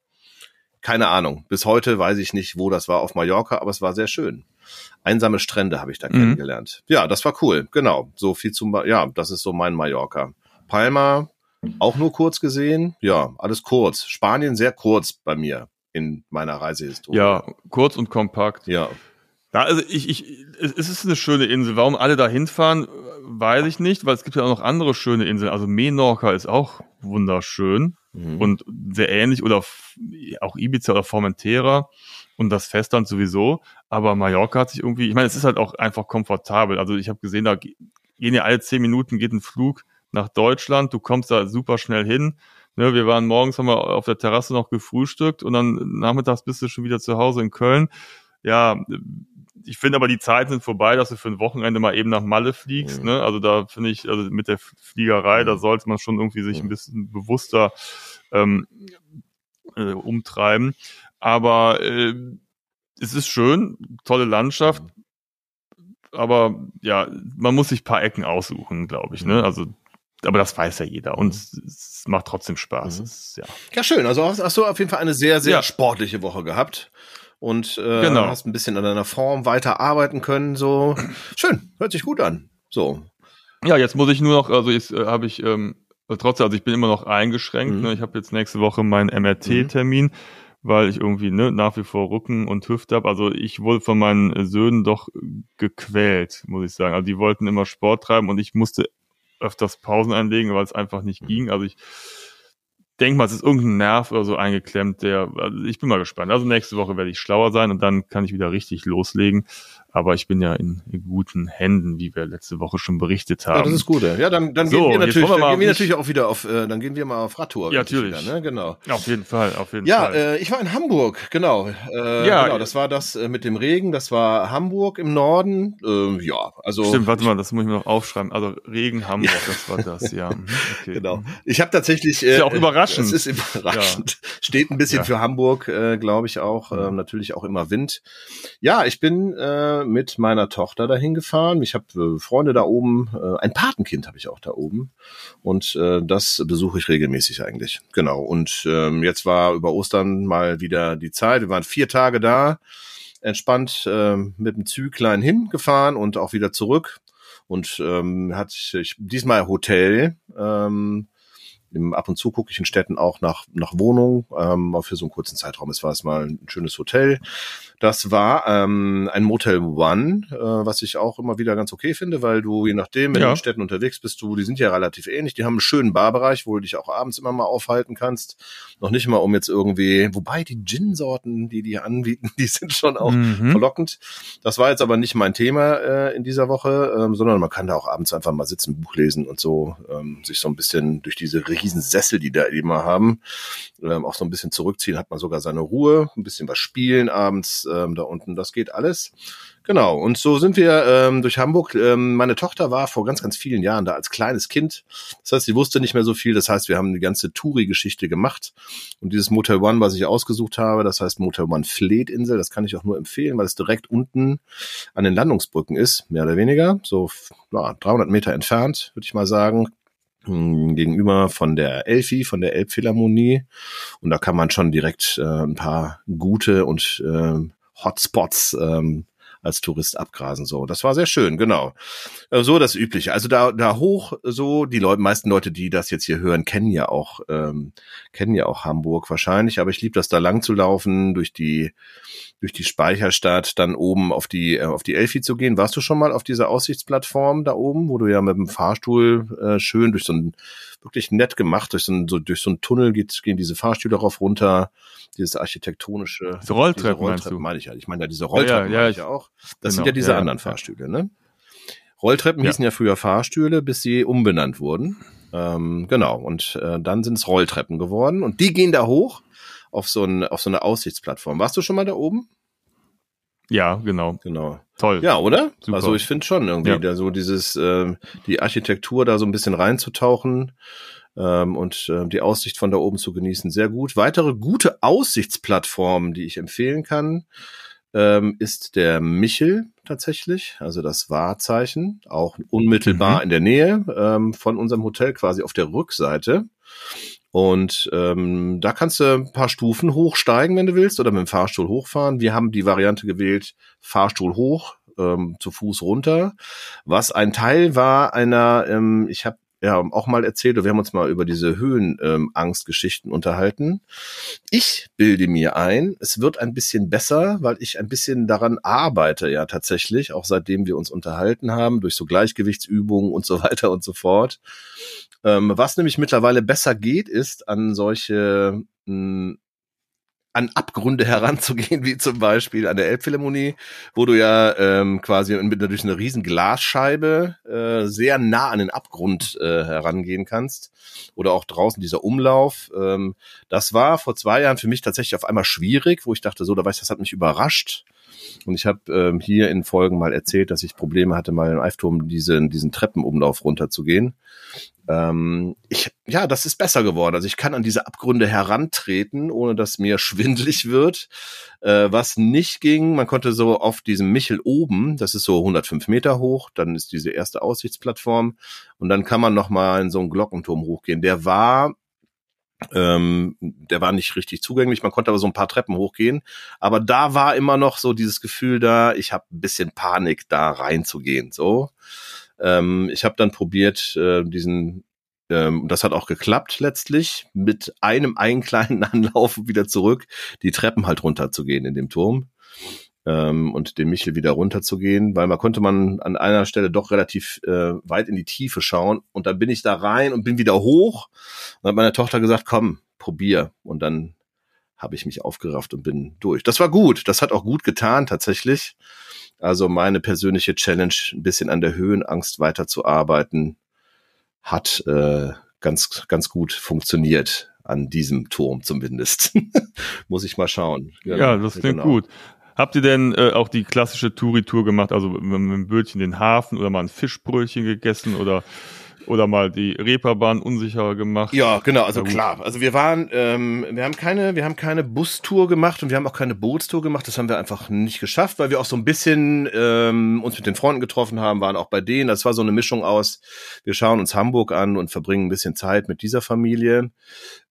Keine Ahnung. Bis heute weiß ich nicht, wo das war auf Mallorca, aber es war sehr schön. Einsame Strände habe ich da Mhm. kennengelernt. Ja, das war cool. Genau. So viel zum, ja, das ist so mein Mallorca. Palma auch nur kurz gesehen. Ja, alles kurz. Spanien sehr kurz bei mir in meiner Reisehistorie. ja, kurz und kompakt. Ja. Ja, also ich, ich, es ist eine schöne Insel. Warum alle da hinfahren, weiß ich nicht, weil es gibt ja auch noch andere schöne Inseln. Also Menorca ist auch wunderschön Mhm. und sehr ähnlich oder auch Ibiza oder Formentera und das Festland sowieso. Aber Mallorca hat sich irgendwie, ich meine, es ist halt auch einfach komfortabel. Also ich habe gesehen, da ge- gehen ja alle zehn Minuten geht ein Flug nach Deutschland. Du kommst da super schnell hin. Ne, wir waren morgens, haben wir auf der Terrasse noch gefrühstückt und dann nachmittags bist du schon wieder zu Hause in Köln. Ja, ich finde aber die Zeiten sind vorbei, dass du für ein Wochenende mal eben nach Malle fliegst. Mhm. Ne? Also da finde ich, also mit der Fliegerei, da sollte man schon irgendwie sich ein Mhm. bisschen bewusster ähm, äh, umtreiben. Aber äh, es ist schön, tolle Landschaft, aber ja, man muss sich ein paar Ecken aussuchen, glaube ich. Ne? Mhm. Also, aber das weiß ja jeder und es, macht trotzdem Spaß. Mhm. Ist, ja. Ja, schön. Also hast, hast du auf jeden Fall eine sehr, sehr Ja. sportliche Woche gehabt. Und äh, Genau. hast ein bisschen an deiner Form weiter arbeiten können. So schön, hört sich gut an. So. ja, jetzt muss ich nur noch, also jetzt äh, habe ich ähm, trotzdem, also ich bin immer noch eingeschränkt. Mhm. Ne? Ich habe jetzt nächste Woche meinen MRT-Termin. Weil ich irgendwie ne, nach wie vor Rücken und Hüfte habe. Also ich wurde von meinen Söhnen doch gequält, muss ich sagen. Also die wollten immer Sport treiben und ich musste öfters Pausen einlegen, weil es einfach nicht Mhm. ging. Also ich denke mal, es ist irgendein Nerv oder so eingeklemmt, der, also ich bin mal gespannt. Also nächste Woche werde ich schlauer sein und dann kann ich wieder richtig loslegen. Aber ich bin ja in, guten Händen, wie wir letzte Woche schon berichtet haben. Ja, das ist gut. Ja, dann, dann So, gehen wir natürlich, wir dann gehen wir natürlich auch wieder auf, äh, dann gehen wir mal auf Radtour. Ja, natürlich. Wieder, ne? Genau. auf jeden Fall, auf jeden Ja, Fall. äh, ich war in Hamburg, genau. Äh, Ja, genau, das war das äh, mit dem Regen. Das war Hamburg im Norden. Äh, ja, also Stimmt, warte mal, das muss ich mir noch aufschreiben. Also Regen, Hamburg, das war das, ja. Mhm, Okay. Genau. Ich habe tatsächlich. Ist ja auch überraschend. Es ist überraschend. Steht ein bisschen Ja. für Hamburg, äh, glaube ich auch. Ähm, natürlich auch immer Wind. Ja, ich bin äh, mit meiner Tochter dahin gefahren. Ich habe äh, Freunde da oben. Äh, ein Patenkind habe ich auch da oben. Und äh, das besuche ich regelmäßig eigentlich. Genau. Und ähm, jetzt war über Ostern mal wieder die Zeit. Wir waren vier Tage da. Entspannt ähm, mit dem Züglein hingefahren und auch wieder zurück. Und ähm, hat ich diesmal Hotel. Ähm, im, ab und zu gucke ich in Städten auch nach, nach Wohnungen, ähm, für so einen kurzen Zeitraum. Es war es mal ein schönes Hotel. Das war ähm, ein Motel One, äh, was ich auch immer wieder ganz okay finde, weil du, je nachdem, wenn Ja. du in Städten unterwegs bist, du, die sind ja relativ ähnlich. Die haben einen schönen Barbereich, wo du dich auch abends immer mal aufhalten kannst. Noch nicht mal um jetzt irgendwie, wobei die Gin-Sorten, die die anbieten, die sind schon auch Mhm. verlockend. Das war jetzt aber nicht mein Thema äh, in dieser Woche, ähm, sondern man kann da auch abends einfach mal sitzen, Buch lesen und so, ähm, sich so ein bisschen durch diese riesen Sessel, die da immer haben, ähm, auch so ein bisschen zurückziehen, hat man sogar seine Ruhe, ein bisschen was spielen abends ähm, da unten, das geht alles. Genau, und so sind wir ähm, durch Hamburg. Ähm, meine Tochter war vor ganz, ganz vielen Jahren da als kleines Kind. Das heißt, sie wusste nicht mehr so viel. Das heißt, wir haben die ganze Touri-Geschichte gemacht. Und dieses Motel One, was ich ausgesucht habe, das heißt Motel One Fleetinsel, das kann ich auch nur empfehlen, weil es direkt unten an den Landungsbrücken ist, mehr oder weniger. So ja, 300 Meter entfernt, würde ich mal sagen hm, gegenüber von der Elfi, von der Elbphilharmonie. Und da kann man schon direkt äh, ein paar gute und ähm, Hotspots ähm, als Tourist abgrasen. So, das war sehr schön, genau. Äh, So das Übliche. Also da, da hoch, so die Leute, meisten Leute, die das jetzt hier hören, kennen ja auch, ähm, kennen ja auch Hamburg wahrscheinlich. Aber ich liebe das da lang zu laufen, durch die, durch die Speicherstadt, dann oben auf die, äh, auf die Elfi zu gehen. Warst du schon mal auf dieser Aussichtsplattform da oben, wo du ja mit dem Fahrstuhl äh, schön durch so ein wirklich nett gemacht, durch so ein, so, durch so einen Tunnel geht, gehen diese Fahrstühle darauf runter, dieses architektonische. Diese Rolltreppen diese du? meine ich ja. Ich meine ja diese Rolltreppen ja, meine ich ja auch. Das sind genau, ja diese ja, anderen ja. Fahrstühle, ne? Rolltreppen Ja. hießen ja früher Fahrstühle, bis sie umbenannt wurden. Ähm, genau. Und äh, dann sind es Rolltreppen geworden. Und die gehen da hoch auf so, ein, auf so eine Aussichtsplattform. Warst du schon mal da oben? Ja, genau. Genau. Toll. Ja, oder? Super. Also ich finde schon irgendwie, Ja. da so dieses, ähm, die Architektur da so ein bisschen reinzutauchen ähm, und ähm, die Aussicht von da oben zu genießen, sehr gut. Weitere gute Aussichtsplattformen, die ich empfehlen kann, ähm, ist der Michel tatsächlich, also das Wahrzeichen, auch unmittelbar Mhm. in der Nähe ähm, von unserem Hotel, quasi auf der Rückseite. Und ähm, da kannst du ein paar Stufen hochsteigen, wenn du willst, oder mit dem Fahrstuhl hochfahren. Wir haben die Variante gewählt, Fahrstuhl hoch, ähm, zu Fuß runter, was ein Teil war einer, ähm, ich habe ja auch mal erzählt, wir haben uns mal über diese Höhenangstgeschichten unterhalten. Ich bilde mir ein, es wird ein bisschen besser, weil ich ein bisschen daran arbeite, ja tatsächlich, auch seitdem wir uns unterhalten haben, durch so Gleichgewichtsübungen und so weiter und so fort. Ähm, was nämlich mittlerweile besser geht, ist an solche mh, an Abgründe heranzugehen, wie zum Beispiel an der Elbphilharmonie, wo du ja ähm, quasi mit, durch eine riesen Glasscheibe äh, sehr nah an den Abgrund äh, herangehen kannst. Oder auch draußen dieser Umlauf. Ähm, das war vor zwei Jahren für mich tatsächlich auf einmal schwierig, wo ich dachte, so, da weiß das hat mich überrascht. Und ich habe ähm, hier in Folgen mal erzählt, dass ich Probleme hatte, mal im Eifturm diesen, diesen Treppenumlauf runterzugehen. Ähm, ich, ja, das ist besser geworden. Also ich kann an diese Abgründe herantreten, ohne dass mir schwindlig wird. Äh, was nicht ging, man konnte so auf diesem Michel oben, das ist so 105 Meter hoch, dann ist diese erste Aussichtsplattform und dann kann man noch mal in so einen Glockenturm hochgehen. Der war ähm, der war nicht richtig zugänglich, man konnte aber so ein paar Treppen hochgehen. Aber da war immer noch so dieses Gefühl da, ich habe ein bisschen Panik, da reinzugehen. So, ähm, ich habe dann probiert, äh, diesen, ähm, das hat auch geklappt letztlich, mit einem einen kleinen Anlauf wieder zurück, die Treppen halt runterzugehen in dem Turm ähm, und den Michel wieder runterzugehen, weil man konnte man an einer Stelle doch relativ äh, weit in die Tiefe schauen und dann bin ich da rein und bin wieder hoch und hat meine Tochter gesagt, komm, probier. Und dann habe ich mich aufgerafft und bin durch. Das war gut, das hat auch gut getan tatsächlich. Also meine persönliche Challenge, ein bisschen an der Höhenangst weiterzuarbeiten, hat äh, ganz ganz gut funktioniert an diesem Turm zumindest. Muss ich mal schauen. Ja, das klingt Genau. gut. Habt ihr denn äh, auch die klassische Touri-Tour gemacht, also mit, mit dem Bötchen den Hafen oder mal ein Fischbrötchen gegessen oder oder mal die Reeperbahn unsicherer gemacht? Ja, genau, also klar. Also wir waren, ähm, wir haben keine, wir haben keine Bustour gemacht und wir haben auch keine Bootstour gemacht. Das haben wir einfach nicht geschafft, weil wir auch so ein bisschen ähm, uns mit den Freunden getroffen haben, waren auch bei denen. Das war so eine Mischung aus, wir schauen uns Hamburg an und verbringen ein bisschen Zeit mit dieser Familie.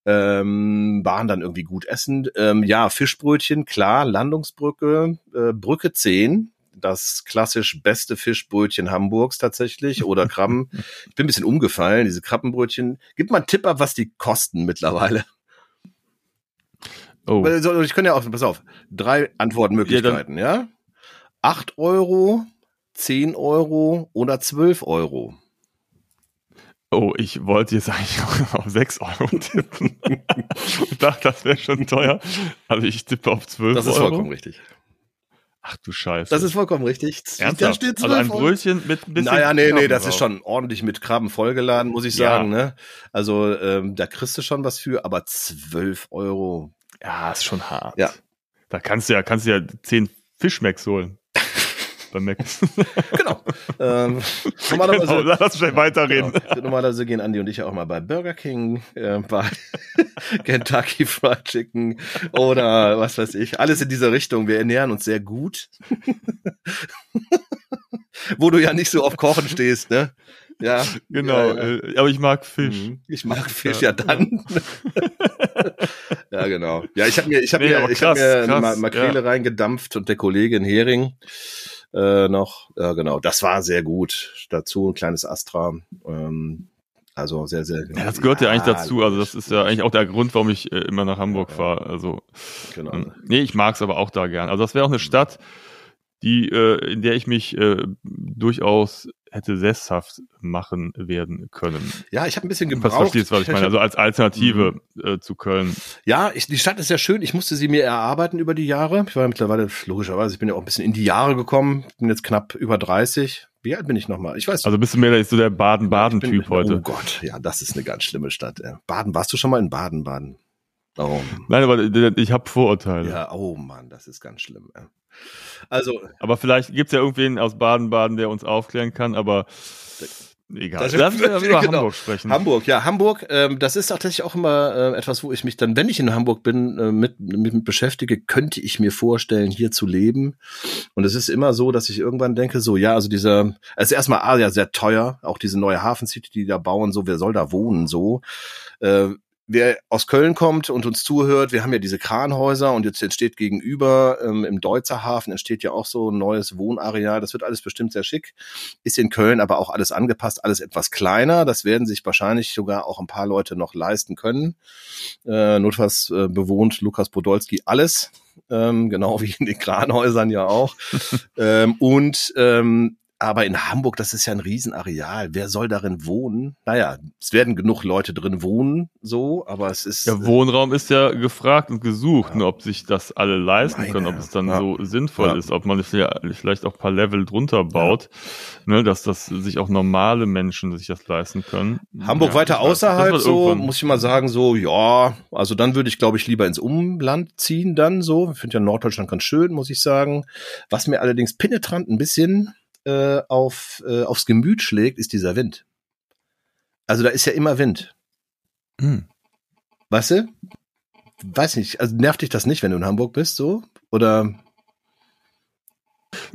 Ähm, waren dann irgendwie gut essen. Ähm, ja, Fischbrötchen, klar, Landungsbrücke, äh, Brücke 10. das klassisch beste Fischbrötchen Hamburgs tatsächlich oder Krabben. ich bin ein bisschen umgefallen, diese Krabbenbrötchen. Gib mal einen Tipp ab, was die kosten mittlerweile. Oh, Ich kann ja auch, pass auf, drei Antwortmöglichkeiten, ja? Acht Euro, zehn Euro oder zwölf Euro. oh, ich wollte jetzt eigentlich auch auf 6 Euro tippen. ich dachte, das wäre schon teuer. Also ich tippe auf 12 Das ist Euro. vollkommen richtig. Ach du Scheiße. Das ist vollkommen richtig. Da Ernsthaft? steht also ein 12 Euro. Brötchen mit ein bisschen Naja, nee, nee, Krabben das drauf. ist schon ordentlich mit Krabben vollgeladen, muss ich Ja. sagen. Ne? Also ähm, da kriegst du schon was für, aber 12 Euro. Ja, ist schon hart. Ja. Da kannst du ja, kannst du ja 10 Fischmecks holen. Beim Mac. Genau. ähm, normalerweise, genau, lass uns schnell weiterreden. Genau. Normalerweise gehen Andi und ich auch mal bei Burger King, äh, bei Kentucky Fried Chicken oder was weiß ich. Alles in dieser Richtung. Wir ernähren uns sehr gut. Wo du ja nicht so auf Kochen stehst, ne? Ja. Genau, Ja, ja. äh, aber ich mag Fisch. Mhm. Ich mag Fisch Ja. ja, dann. ja, genau. Ja, ich habe mir, ich habe Nee, mir, ich hab mir krass, Ma Makrele reingedampft und der Kollege in Hering äh, noch. Ja, genau. Das war sehr gut. Dazu ein kleines Astra. Ähm, also sehr, sehr. Ja, das gehört ja, eigentlich dazu. Also das ist ja eigentlich auch der Grund, warum ich äh, immer nach Hamburg Ja, ja. fahre. Also genau. ähm, nee, ich mag's aber auch da gern. Also das wäre auch eine Stadt, die äh, in der ich mich äh, durchaus hätte sesshaft machen werden können. Ja, ich habe ein bisschen Was gebraucht. verstehst du, was ich meine? Also als Alternative äh, zu Köln. Ja, ich, die Stadt ist ja schön. Ich musste sie mir erarbeiten über die Jahre. Ich war mittlerweile, logischerweise, ich bin ja auch ein bisschen in die Jahre gekommen. Bin jetzt knapp über 30. Wie alt bin ich nochmal? Ich weiß Also bist du mehr so der Baden-Baden-Typ Oh heute. Gott, ja, das ist eine ganz schlimme Stadt. Baden, warst du schon mal in Baden, Baden? Oh, Nein, aber äh, ich habe Vorurteile. ja, oh Mann, das ist ganz schlimm. Also, Aber vielleicht gibt's ja irgendwen aus Baden-Baden, der uns aufklären kann, aber egal. Das- Lass uns über genau. Hamburg sprechen. Hamburg, ja, Hamburg, ähm, das ist tatsächlich auch immer äh, etwas, wo ich mich dann, wenn ich in Hamburg bin, äh, mit, mit, beschäftige, könnte ich mir vorstellen, hier zu leben. Und es ist immer so, dass ich irgendwann denke, so, ja, also dieser, es ist erstmal ah, ja sehr teuer, auch diese neue Hafen City, die da bauen, so, wer soll da wohnen, so. Äh, wer aus Köln kommt und uns zuhört, wir haben ja diese Kranhäuser und jetzt entsteht gegenüber ähm, im Deutzer Hafen entsteht ja auch so ein neues Wohnareal. Das wird alles bestimmt sehr schick. Ist in Köln aber auch alles angepasst, alles etwas kleiner. Das werden sich wahrscheinlich sogar auch ein paar Leute noch leisten können. Äh, notfalls äh, bewohnt Lukas Podolski alles. Ähm, genau wie in den Kranhäusern ja auch. ähm, und ähm, aber in Hamburg, das ist ja ein Riesenareal. Wer soll darin wohnen? Naja, es werden genug Leute drin wohnen, so, aber es ist. Ja, Wohnraum ist ja gefragt und gesucht, Ja. nur ob sich das alle leisten Meine, können, ob es dann ja. so sinnvoll Ja. ist, ob man vielleicht auch ein paar Level drunter baut, ne, dass das sich auch normale Menschen sich das leisten können. Hamburg Ja, weiter weiß, außerhalb so, muss ich mal sagen, so, ja, also dann würde ich, glaube ich, lieber ins Umland ziehen dann so. Ich finde ja Norddeutschland ganz schön, muss ich sagen. Was mir allerdings penetrant ein bisschen äh, auf, äh, aufs Gemüt schlägt, ist dieser Wind. Also da ist ja immer Wind. Hm. Weißt du? Weiß nicht, also nervt dich das nicht, wenn du in Hamburg bist, so? Oder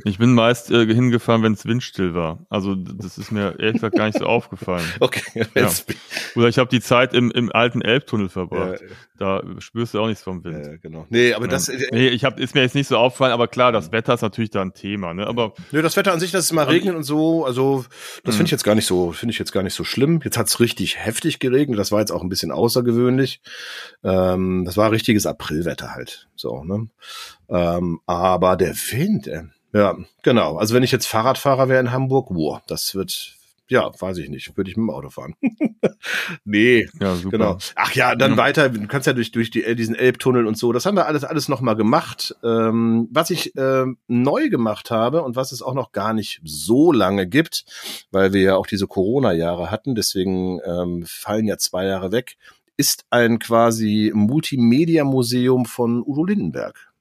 Ich bin meist äh, hingefahren, wenn es windstill war. Also das ist mir ehrlich gesagt gar nicht so aufgefallen. okay, jetzt, Oder ich habe die Zeit im, im alten Elbtunnel ja, verbracht. Da spürst du auch nichts vom Wind. ja, genau. Nee, aber Ja. das, äh, Nee, ich hab, ist mir jetzt nicht so aufgefallen, aber klar, das Wetter ist natürlich da ein Thema, ne? Aber Nö, das Wetter an sich, dass es mal regnet und so, also das Mhm. finde ich jetzt gar nicht so, finde ich jetzt gar nicht so schlimm. Jetzt hat's richtig heftig geregnet, das war jetzt auch ein bisschen außergewöhnlich. Ähm, das war richtiges Aprilwetter halt, so, ne? Ähm, aber der Wind, äh, ja, genau. Also wenn ich jetzt Fahrradfahrer wäre in Hamburg, boah, das wird, ja, weiß ich nicht, würde ich mit dem Auto fahren. nee, ja, super. Genau. Ach ja, dann Ja. weiter. Du kannst ja durch, durch die, diesen Elbtunnel und so. Das haben wir alles, alles nochmal gemacht. Ähm, was ich ähm, neu gemacht habe und was es auch noch gar nicht so lange gibt, weil wir ja auch diese Corona-Jahre hatten, deswegen ähm, fallen ja zwei Jahre weg, ist ein quasi Multimedia-Museum von Udo Lindenberg.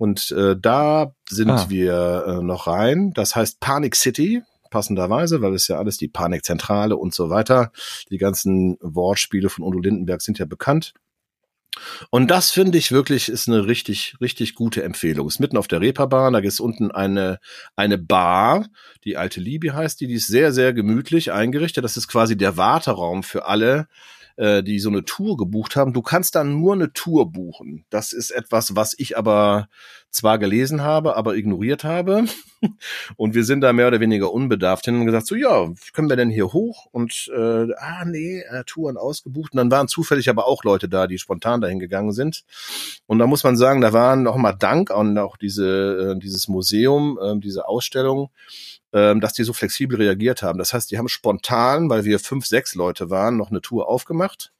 Und äh, da sind Ah. wir äh, noch rein. Das heißt Panic City, passenderweise, weil es ja alles die Panikzentrale und so weiter. Die ganzen Wortspiele von Udo Lindenberg sind ja bekannt. Und das finde ich wirklich ist eine richtig, richtig gute Empfehlung. Ist mitten auf der Reeperbahn, da ist unten eine, eine Bar, die alte Liebe heißt die, die ist sehr, sehr gemütlich eingerichtet. Das ist quasi der Warteraum für alle, äh, die so eine Tour gebucht haben. Du kannst dann nur eine Tour buchen. Das ist etwas, was ich aber zwar gelesen habe, aber ignoriert habe. Und wir sind da mehr oder weniger unbedarft hin und gesagt, so ja, können wir denn hier hoch? Und äh, ah nee, äh, Touren ausgebucht. Und dann waren zufällig aber auch Leute da, die spontan dahin gegangen sind. Und da muss man sagen, da waren noch mal Dank an auch diese, äh, dieses Museum, äh, diese Ausstellung, ähm, dass die so flexibel reagiert haben. Das heißt, die haben spontan, weil wir fünf, sechs Leute waren, noch eine Tour aufgemacht.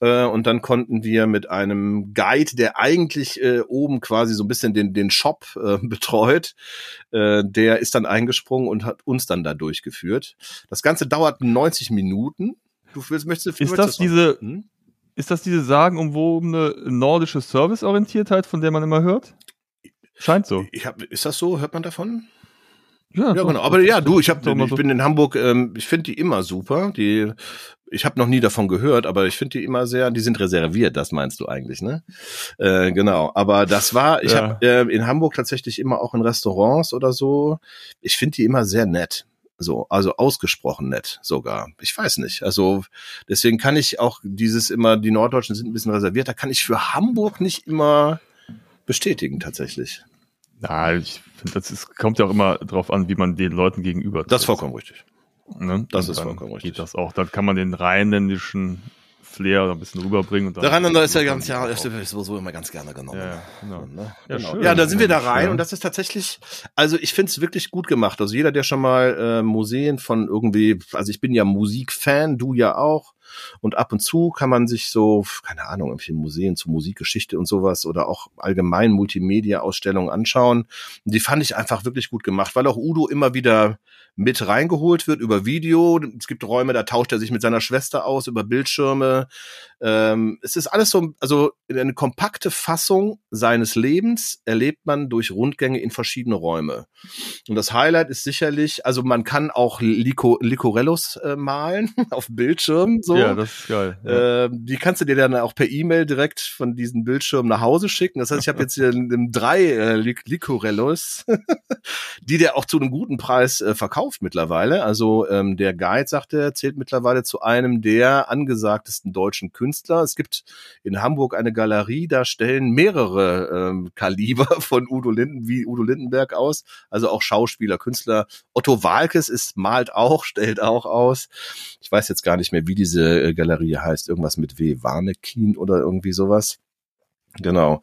Äh, und dann konnten wir mit einem Guide, der eigentlich äh, oben quasi so ein bisschen den, den Shop äh, betreut, äh, der ist dann eingesprungen und hat uns dann da durchgeführt. Das Ganze dauert 90 Minuten. Du willst, möchtest, ist das diese, hm? ist das diese sagenumwobene nordische Serviceorientiertheit, von der man immer hört? Scheint so. Ich hab, ist das so? Hört man davon? Ja, Ja, genau. Aber ja, du, ich hab, ich bin in Hamburg, ähm, ich finde die immer super. Die, ich habe noch nie davon gehört, aber ich finde die immer sehr, die sind reserviert, das meinst du eigentlich, ne? Äh, genau. Aber das war, ich Ja. habe äh, in Hamburg tatsächlich immer auch in Restaurants oder so, ich finde die immer sehr nett. So, also ausgesprochen nett sogar. Ich weiß nicht. Also deswegen kann ich auch dieses immer, die Norddeutschen sind ein bisschen reservierter, kann ich für Hamburg nicht immer bestätigen tatsächlich. Ja, ich finde, das ist, kommt ja auch immer drauf an, wie man den Leuten gegenüber Das ist vollkommen richtig. Ne? das Und ist vollkommen richtig. Geht das auch. Dann kann man den rheinländischen Flair ein bisschen rüberbringen. Und dann Der Rheinländer ist ja ganz, ja, ist sowieso immer ganz gerne genommen. Ja, ja, genau. Ne? Ja, genau. schön. ja, da sind wir da rein Ja. und das ist tatsächlich, also ich finde es wirklich gut gemacht. Also jeder, der schon mal äh, Museen von irgendwie, also ich bin ja Musikfan, du ja auch. Und ab und zu kann man sich so, keine Ahnung, irgendwie Museen zu Musikgeschichte und sowas oder auch allgemein Multimedia-Ausstellungen anschauen. Und die fand ich einfach wirklich gut gemacht, weil auch Udo immer wieder mit reingeholt wird über Video. Es gibt Räume, da tauscht er sich mit seiner Schwester aus über Bildschirme. Ähm, es ist alles so, also eine kompakte Fassung seines Lebens erlebt man durch Rundgänge in verschiedene Räume. Und das Highlight ist sicherlich, also man kann auch Lico, Licorellos äh, malen auf Bildschirmen. So. Ja, das ist geil. Ja. Ähm, die kannst du dir dann auch per E-Mail direkt von diesen Bildschirmen nach Hause schicken. Das heißt, ich habe jetzt hier drei äh, Lic- Licorellos, die der auch zu einem guten Preis äh, verkauft mittlerweile. Also ähm, der Guide, sagt er, zählt mittlerweile zu einem der angesagtesten deutschen Künstler. Es gibt in Hamburg eine Galerie, da stellen mehrere ähm, Kaliber von Udo Linden, wie Udo Lindenberg aus. Also auch Schauspieler, Künstler. Otto Walkes ist, malt auch, stellt auch aus. Ich weiß jetzt gar nicht mehr, wie diese Galerie heißt. Irgendwas mit W. Warnekin oder irgendwie sowas. Genau.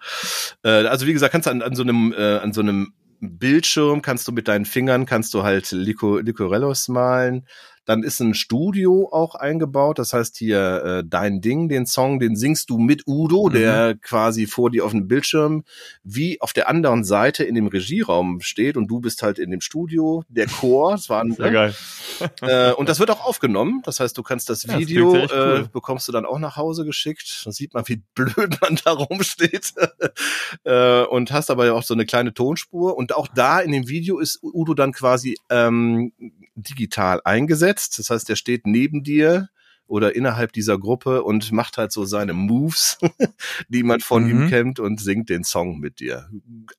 Äh, also wie gesagt, kannst du an, an so einem äh, an so einem Bildschirm kannst du mit deinen Fingern kannst du halt Lico, Licorellos malen. Dann ist ein Studio auch eingebaut. Das heißt hier äh, dein Ding, den Song, den singst du mit Udo, Mhm. der quasi vor dir auf dem Bildschirm wie auf der anderen Seite in dem Regieraum steht und du bist halt in dem Studio. Der Chor, es war ein, Sehr geil. äh, und das wird auch aufgenommen. Das heißt, du kannst das Ja, das Video, sehr echt cool. äh, bekommst du dann auch nach Hause geschickt. Dann sieht man, wie blöd man da rumsteht. äh, und hast aber ja auch so eine kleine Tonspur. Und auch da in dem Video ist Udo dann quasi ähm, digital eingesetzt. Das heißt, er steht neben dir oder innerhalb dieser Gruppe und macht halt so seine Moves, die man von Mhm. ihm kennt und singt den Song mit dir.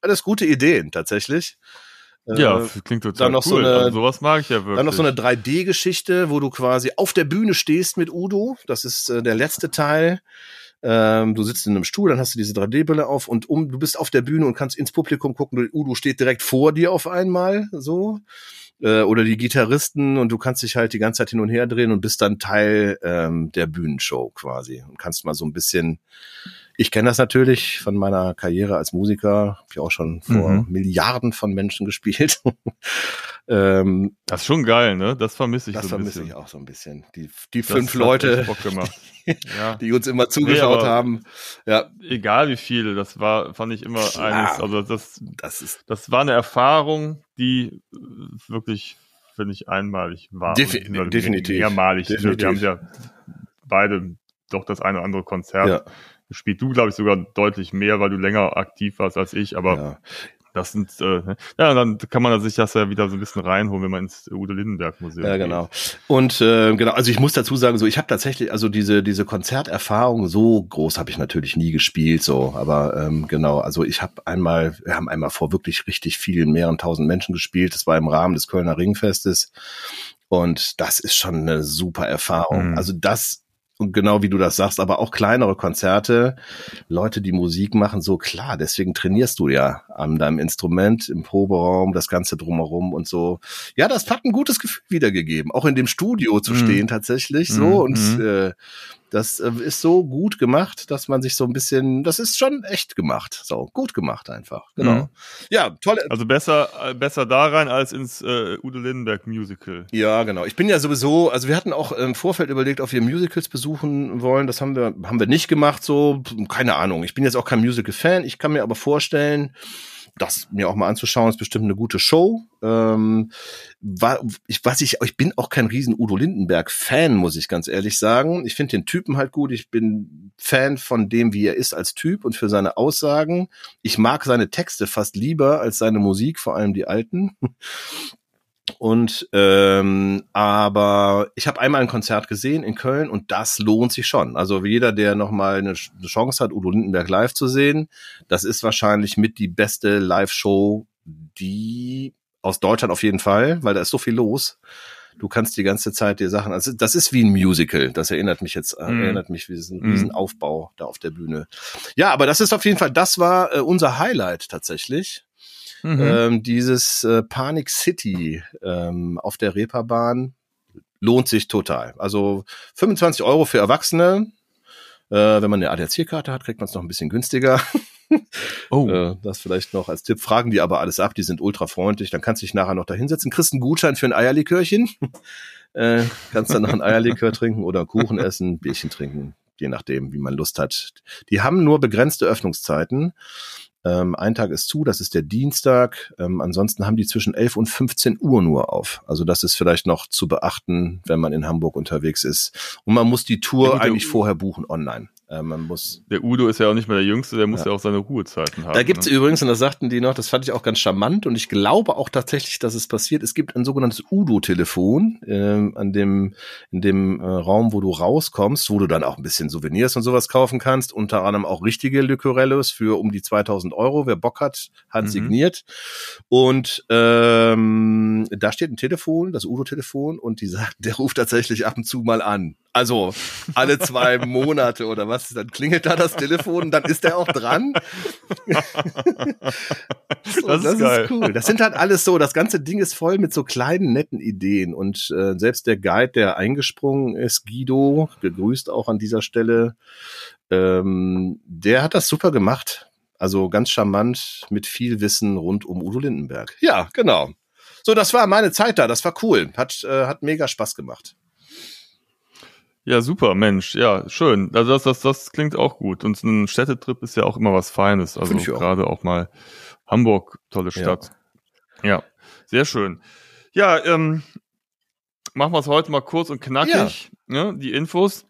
Alles gute Ideen tatsächlich. Ja, Äh, klingt total noch so cool. eine- also sowas mag ich ja wirklich. dann noch so eine 3D-Geschichte, wo du quasi auf der Bühne stehst mit Udo. Das ist äh, der letzte Teil. Ähm, du sitzt in einem Stuhl, dann hast du diese 3D-Brille auf und um, du bist auf der Bühne und kannst ins Publikum gucken. Udo steht direkt vor dir auf einmal, so. Äh, oder die Gitarristen und du kannst dich halt die ganze Zeit hin und her drehen und bist dann Teil ähm, der Bühnenshow quasi und kannst mal so ein bisschen. Ich kenne das natürlich von meiner Karriere als Musiker, hab ich auch schon vor Mhm. Milliarden von Menschen gespielt. ähm, das ist schon geil, ne? Das vermisse ich das so ein vermisse bisschen. ich auch so ein bisschen. Die, die Das fünf Leute, gemacht. ja. die uns immer zugeschaut aber- haben. Ja, Egal wie viele, das war, fand ich immer Klar. eines, also das, das ist das war eine Erfahrung, die äh, wirklich, finde ich, einmalig war. Defi- definitiv. Mehrmalig. Definitiv. Wir haben ja beide doch das eine oder andere Konzert ja, gespielt. Du, glaube ich, sogar deutlich mehr, weil du länger aktiv warst als ich, aber ja. das sind, äh, ja, dann kann man sich das ja wieder so ein bisschen reinholen, wenn man ins Udo Lindenberg Museum Ja, genau. Und äh, genau, also ich muss dazu sagen, so ich habe tatsächlich, also diese diese Konzerterfahrung so groß habe ich natürlich nie gespielt, so, aber ähm, genau, also ich habe einmal, wir haben einmal vor wirklich richtig vielen mehreren tausend Menschen gespielt. Das war im Rahmen des Kölner Ringfestes und das ist schon eine super Erfahrung. Mhm. Also das und genau wie du das sagst, aber auch kleinere Konzerte, Leute, die Musik machen, so klar, deswegen trainierst du ja an deinem Instrument im Proberaum, das Ganze drumherum und so. Ja, das hat ein gutes Gefühl wiedergegeben, auch in dem Studio zu Mhm. stehen tatsächlich so Mhm, und mhm. äh, das äh, ist so gut gemacht, dass man sich so ein bisschen, das ist schon echt gemacht, so gut gemacht einfach, genau. Mhm. Ja, tolle, Also besser, äh, besser da rein als ins äh, Udo Lindenberg Musical. Ja, genau. Ich bin ja sowieso, also wir hatten auch im Vorfeld überlegt, ob wir Musicals besuchen wollen. Das haben wir, haben wir nicht gemacht, so, keine Ahnung. Ich bin jetzt auch kein Musical-Fan. Ich kann mir aber vorstellen, das mir auch mal anzuschauen, ist bestimmt eine gute Show. Ähm, war, ich, was ich, ich bin auch kein riesen Udo Lindenberg-Fan, muss ich ganz ehrlich sagen. Ich finde den Typen halt gut. Ich bin Fan von dem, wie er ist als Typ und für seine Aussagen. Ich mag seine Texte fast lieber als seine Musik, vor allem die alten. Und ähm, aber ich habe einmal ein Konzert gesehen in Köln und das lohnt sich schon. Also jeder, der noch mal eine Ch- eine Chance hat, Udo Lindenberg live zu sehen, das ist wahrscheinlich mit die beste Live-Show, die aus Deutschland auf jeden Fall, weil da ist so viel los. Du kannst die ganze Zeit dir Sachen, also das ist wie ein Musical. Das erinnert mich jetzt, Mhm. erinnert mich wie diesen, Mhm. diesen Aufbau da auf der Bühne. Ja, aber das ist auf jeden Fall, das war äh, unser Highlight tatsächlich Mhm. ähm, dieses äh, Panic City ähm, auf der Reeperbahn lohnt sich total. Also 25 Euro für Erwachsene. Äh, wenn man eine ADAC-Karte hat, kriegt man es noch ein bisschen günstiger. oh. Äh, das vielleicht noch als Tipp. Fragen die aber alles ab, die sind ultra freundlich. Dann kannst du dich nachher noch da hinsetzen, kriegst einen Gutschein für ein Eierlikörchen. äh, kannst dann noch ein Eierlikör trinken oder Kuchen essen, Bierchen trinken, je nachdem, wie man Lust hat. Die haben nur begrenzte Öffnungszeiten. Ähm, ein Tag ist zu, das ist der Dienstag. Ähm, ansonsten haben die zwischen 11 und 15 Uhr nur auf. Also das ist vielleicht noch zu beachten, wenn man in Hamburg unterwegs ist. Und man muss die Ja, Tour gut, der eigentlich vorher buchen online. Äh, man muss Der Udo ist ja auch nicht mehr der Jüngste, der muss Ja. ja, auch seine Ruhezeiten haben. da gibt's ne? übrigens, und das sagten die noch, das fand ich auch ganz charmant und ich glaube auch tatsächlich, dass es passiert. Es gibt ein sogenanntes Udo-Telefon ähm, an dem, in dem äh, Raum, wo du rauskommst, wo du dann auch ein bisschen Souvenirs und sowas kaufen kannst. Unter anderem auch richtige Lycorellos für um die 2000 Euro. Wer Bock hat, hat Mhm. signiert. Und ähm, da steht ein Telefon, das Udo-Telefon, und die sagt, der ruft tatsächlich ab und zu mal an. Also alle zwei Monate oder was, dann klingelt da das Telefon, dann ist er auch dran. So, Das ist geil. cool. Das sind halt alles so, das ganze Ding ist voll mit so kleinen, netten Ideen. Und äh, selbst der Guide, der eingesprungen ist, Guido, gegrüßt auch an dieser Stelle, ähm, der hat das super gemacht. Also ganz charmant, mit viel Wissen rund um Udo Lindenberg. Ja, genau. So, das war meine Zeit da, das war cool. Hat, äh, hat mega Spaß gemacht. Ja, super, Mensch, ja, schön. Also das, das, das klingt auch gut. Und so ein Städtetrip ist ja auch immer was Feines. Also ich auch. gerade auch mal Hamburg, tolle Stadt. Ja, sehr schön. Ja, ähm, machen wir es heute mal kurz und knackig. Ne, die Infos.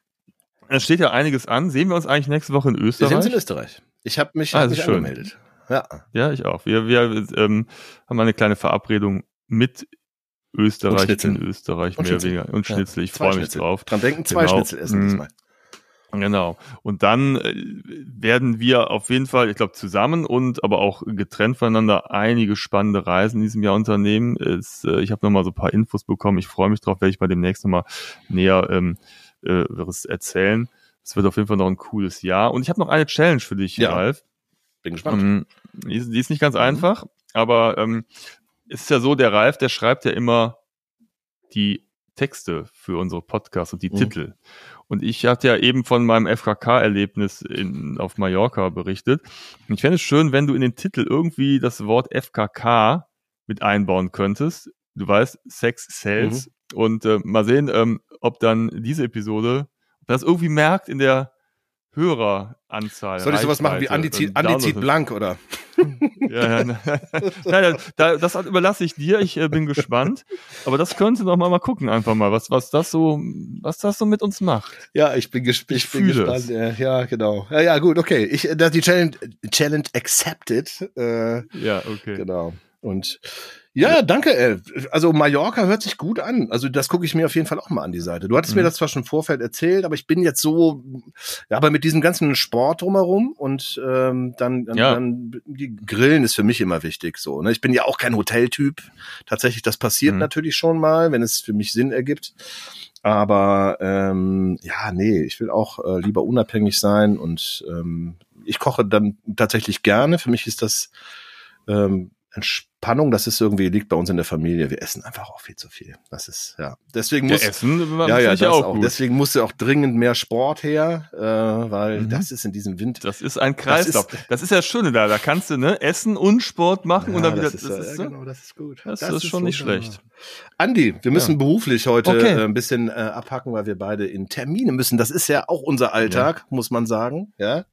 Es steht ja einiges an. Sehen wir uns eigentlich nächste Woche in Wir Österreich? sind in Österreich. Ich habe mich, Ah, hab das mich schön. angemeldet. Ja. Ja, ich auch. Wir, wir ähm, haben eine kleine Verabredung mit Österreich in Österreich, Und mehr oder Schnitzel. weniger. Und Ja. Schnitzel, ich Zwei freue mich drauf. Dran denken, zwei Genau. Schnitzel essen Mm. diesmal. Genau. Und dann äh, werden wir auf jeden Fall, ich glaube, zusammen und aber auch getrennt voneinander einige spannende Reisen in diesem Jahr unternehmen. Es, äh, ich habe nochmal so ein paar Infos bekommen. Ich freue mich drauf, werde ich bei demnächst nochmal näher ähm, äh, erzählen. Es wird auf jeden Fall noch ein cooles Jahr. Und ich habe noch eine Challenge für dich, Ja. Ralf. Bin gespannt. Ähm, die, ist, die ist nicht ganz Mhm. einfach, aber ähm, es ist ja so, der Ralf, der schreibt ja immer die Texte für unsere Podcasts und die Mhm. Titel. Und ich hatte ja eben von meinem FKK-Erlebnis in, auf Mallorca berichtet. Und ich fände es schön, wenn du in den Titel irgendwie das Wort FKK mit einbauen könntest. Du weißt, Sex Sales. Mhm. Und äh, mal sehen, ähm, ob dann diese Episode, ob das irgendwie merkt in der Höreranzahl. Soll ich sowas machen wie Andi zieht, Andi zieht Downloads. blank, oder? Ja, ja, nein, nein, da, das überlasse ich dir. Ich äh, bin gespannt. Aber das könnte doch mal mal gucken einfach mal, was was das so, was das so mit uns macht. Ja, ich bin, gesp ich Ich bin gespannt. Ja, ja, genau. Ja, ja, gut, okay. Ich, das die Challenge, Challenge accepted. Äh, Ja, okay. genau. Und Ja, danke. Ey. Also Mallorca hört sich gut an. Also das gucke ich mir auf jeden Fall auch mal an die Seite. Du hattest Mhm. mir das zwar schon im Vorfeld erzählt, aber ich bin jetzt so, ja, aber mit diesem ganzen Sport drumherum und ähm, dann, dann, Ja. dann die Grillen ist für mich immer wichtig. So, ne? Ich bin ja auch kein Hoteltyp. Tatsächlich, das passiert Mhm. natürlich schon mal, wenn es für mich Sinn ergibt. Aber ähm, ja, nee, ich will auch äh, lieber unabhängig sein und ähm, ich koche dann tatsächlich gerne. Für mich ist das ähm, Entspannung, das ist irgendwie, liegt bei uns in der Familie. Wir essen einfach auch viel zu viel. Das ist, ja. Deswegen Ja, muss, Essen ja, ja, finde das auch. auch. Deswegen musste auch dringend mehr Sport her, äh, weil Mhm. das ist in diesem Winter. Das ist ein Kreislauf. Das ist, ja das Schöne da. Da kannst du ne Essen und Sport machen und dann wieder. das ist, das ja, ist, ja, genau, das ist gut. Das ist schon nicht schlecht. Andi, wir müssen beruflich heute Okay. äh, ein bisschen äh, abhacken, weil wir beide in Termine müssen. Das ist ja auch unser Alltag, muss man sagen. Ja,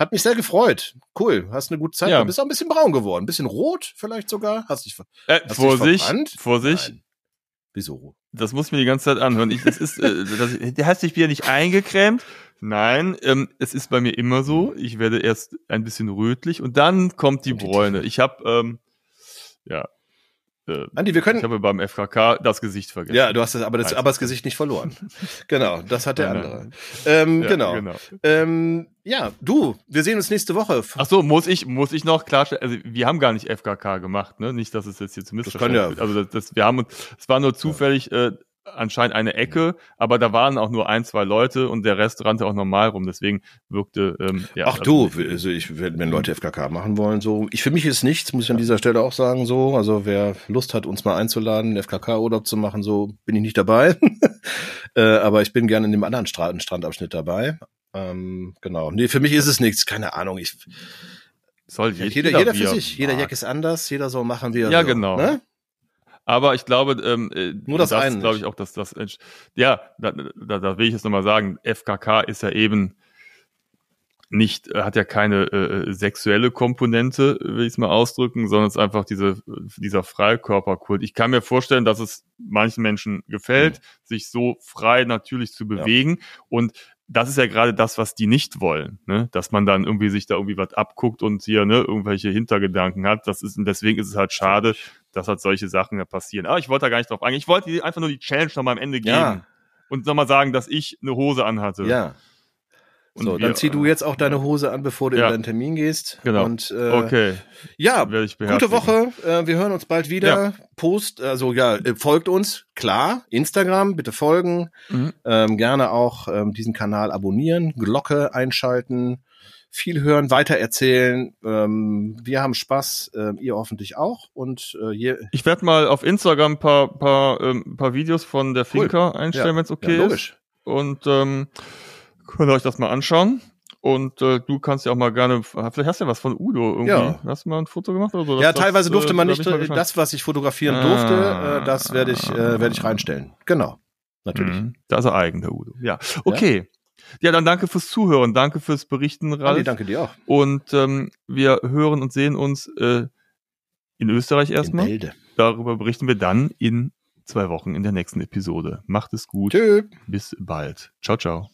hat mich sehr gefreut. Cool, hast eine gute Zeit. Ja. Du bist auch ein bisschen braun geworden, ein bisschen rot vielleicht sogar. Hast dich Äh, Hast dich Vorsicht, verbrannt? Vorsicht. Nein. Wieso? Das muss ich mir die ganze Zeit anhören. Ich, das ist, äh, das, der hat sich wieder nicht eingecremt. Nein, ähm, es ist bei mir immer so. Ich werde erst ein bisschen rötlich und dann kommt die Bräune. Ich habe, ähm, ja, äh, Andi, wir können. ich habe beim FKK das Gesicht vergessen. Ja, du hast das, aber das, aber das Gesicht nicht verloren. genau, das hat der andere. Ähm, Ja, genau. genau. Ähm, ja, du, wir sehen uns nächste Woche. Ach so, muss ich, muss ich noch klarstellen, also wir haben gar nicht FKK gemacht, ne? Nicht, dass es jetzt hier zu Missverständnis ja-. Also das, das, wir haben uns, es war nur zufällig äh, anscheinend eine Ecke, aber da waren auch nur ein, zwei Leute und der Rest rannte auch normal rum, deswegen wirkte, ähm, ja. Ach du, also ich, wenn Leute FKK machen wollen, so. Ich, für mich ist nichts, muss ich an dieser Stelle auch sagen, so. Also wer Lust hat, uns mal einzuladen, FKK-Urlaub zu machen, so, bin ich nicht dabei. äh, aber ich bin gerne in dem anderen Stra Strandabschnitt dabei. Ähm, genau. Nee, für mich ist es nichts, keine Ahnung. Ich, Soll jeder, jeder, jeder, für sich. Jeder. Jack ist anders, jeder soll machen, wie er Ja, will. genau. Ne? Aber ich glaube, ähm, äh, Nur das eine glaube ich auch, dass das, ja, da, da, da will ich jetzt nochmal sagen, FKK ist ja eben nicht, äh, hat ja keine äh, sexuelle Komponente, will ich es mal ausdrücken, sondern es ist einfach diese, dieser Freikörperkult. Ich kann mir vorstellen, dass es manchen Menschen gefällt, Mhm. sich so frei natürlich zu bewegen und das ist ja gerade das, was die nicht wollen, ne? dass man dann irgendwie sich da irgendwie was abguckt und hier ne, irgendwelche Hintergedanken hat. Das ist und deswegen ist es halt schade, dass halt solche Sachen ja passieren. Aber ich wollte da gar nicht drauf eingehen. Ich wollte einfach nur die Challenge nochmal am Ende geben Ja. und nochmal sagen, dass ich eine Hose anhatte. Ja. Und so, wir- dann zieh du jetzt auch deine Hose an, bevor du Ja. in deinen Termin gehst. Genau. Und, äh, Okay, Ja, werde ich Gute. Woche, äh, wir hören uns bald wieder. Post, also ja, äh, folgt uns, klar. Instagram, bitte folgen. Mhm. Ähm, gerne auch ähm, diesen Kanal abonnieren, Glocke einschalten, viel hören, weitererzählen. Ähm, wir haben Spaß, ähm, ihr hoffentlich auch. Und äh, hier, Ich werde mal auf Instagram ein paar, paar, ähm, paar Videos von der Cool. Finca einstellen, Ja. wenn es okay ja, ist. logisch. Und ähm, könnt ihr euch das mal anschauen. Und äh, du kannst ja auch mal gerne, vielleicht hast du ja was von Udo irgendwie. Ja. Hast du mal ein Foto gemacht oder so? Ja, Das- teilweise das, durfte äh, man da nicht äh, das, was ich fotografieren Ah. durfte, äh, das werde ich, äh, werde ich reinstellen. Genau, natürlich. Mhm. Da ist er eigen, der Udo. Ja, okay. Ja, dann danke fürs Zuhören, danke fürs Berichten, Ralf. Andi, danke dir auch. Und ähm, wir hören und sehen uns äh, in Österreich erstmal. Darüber berichten wir dann in zwei Wochen in der nächsten Episode. Macht es gut. Tschö. Bis bald. Ciao, ciao.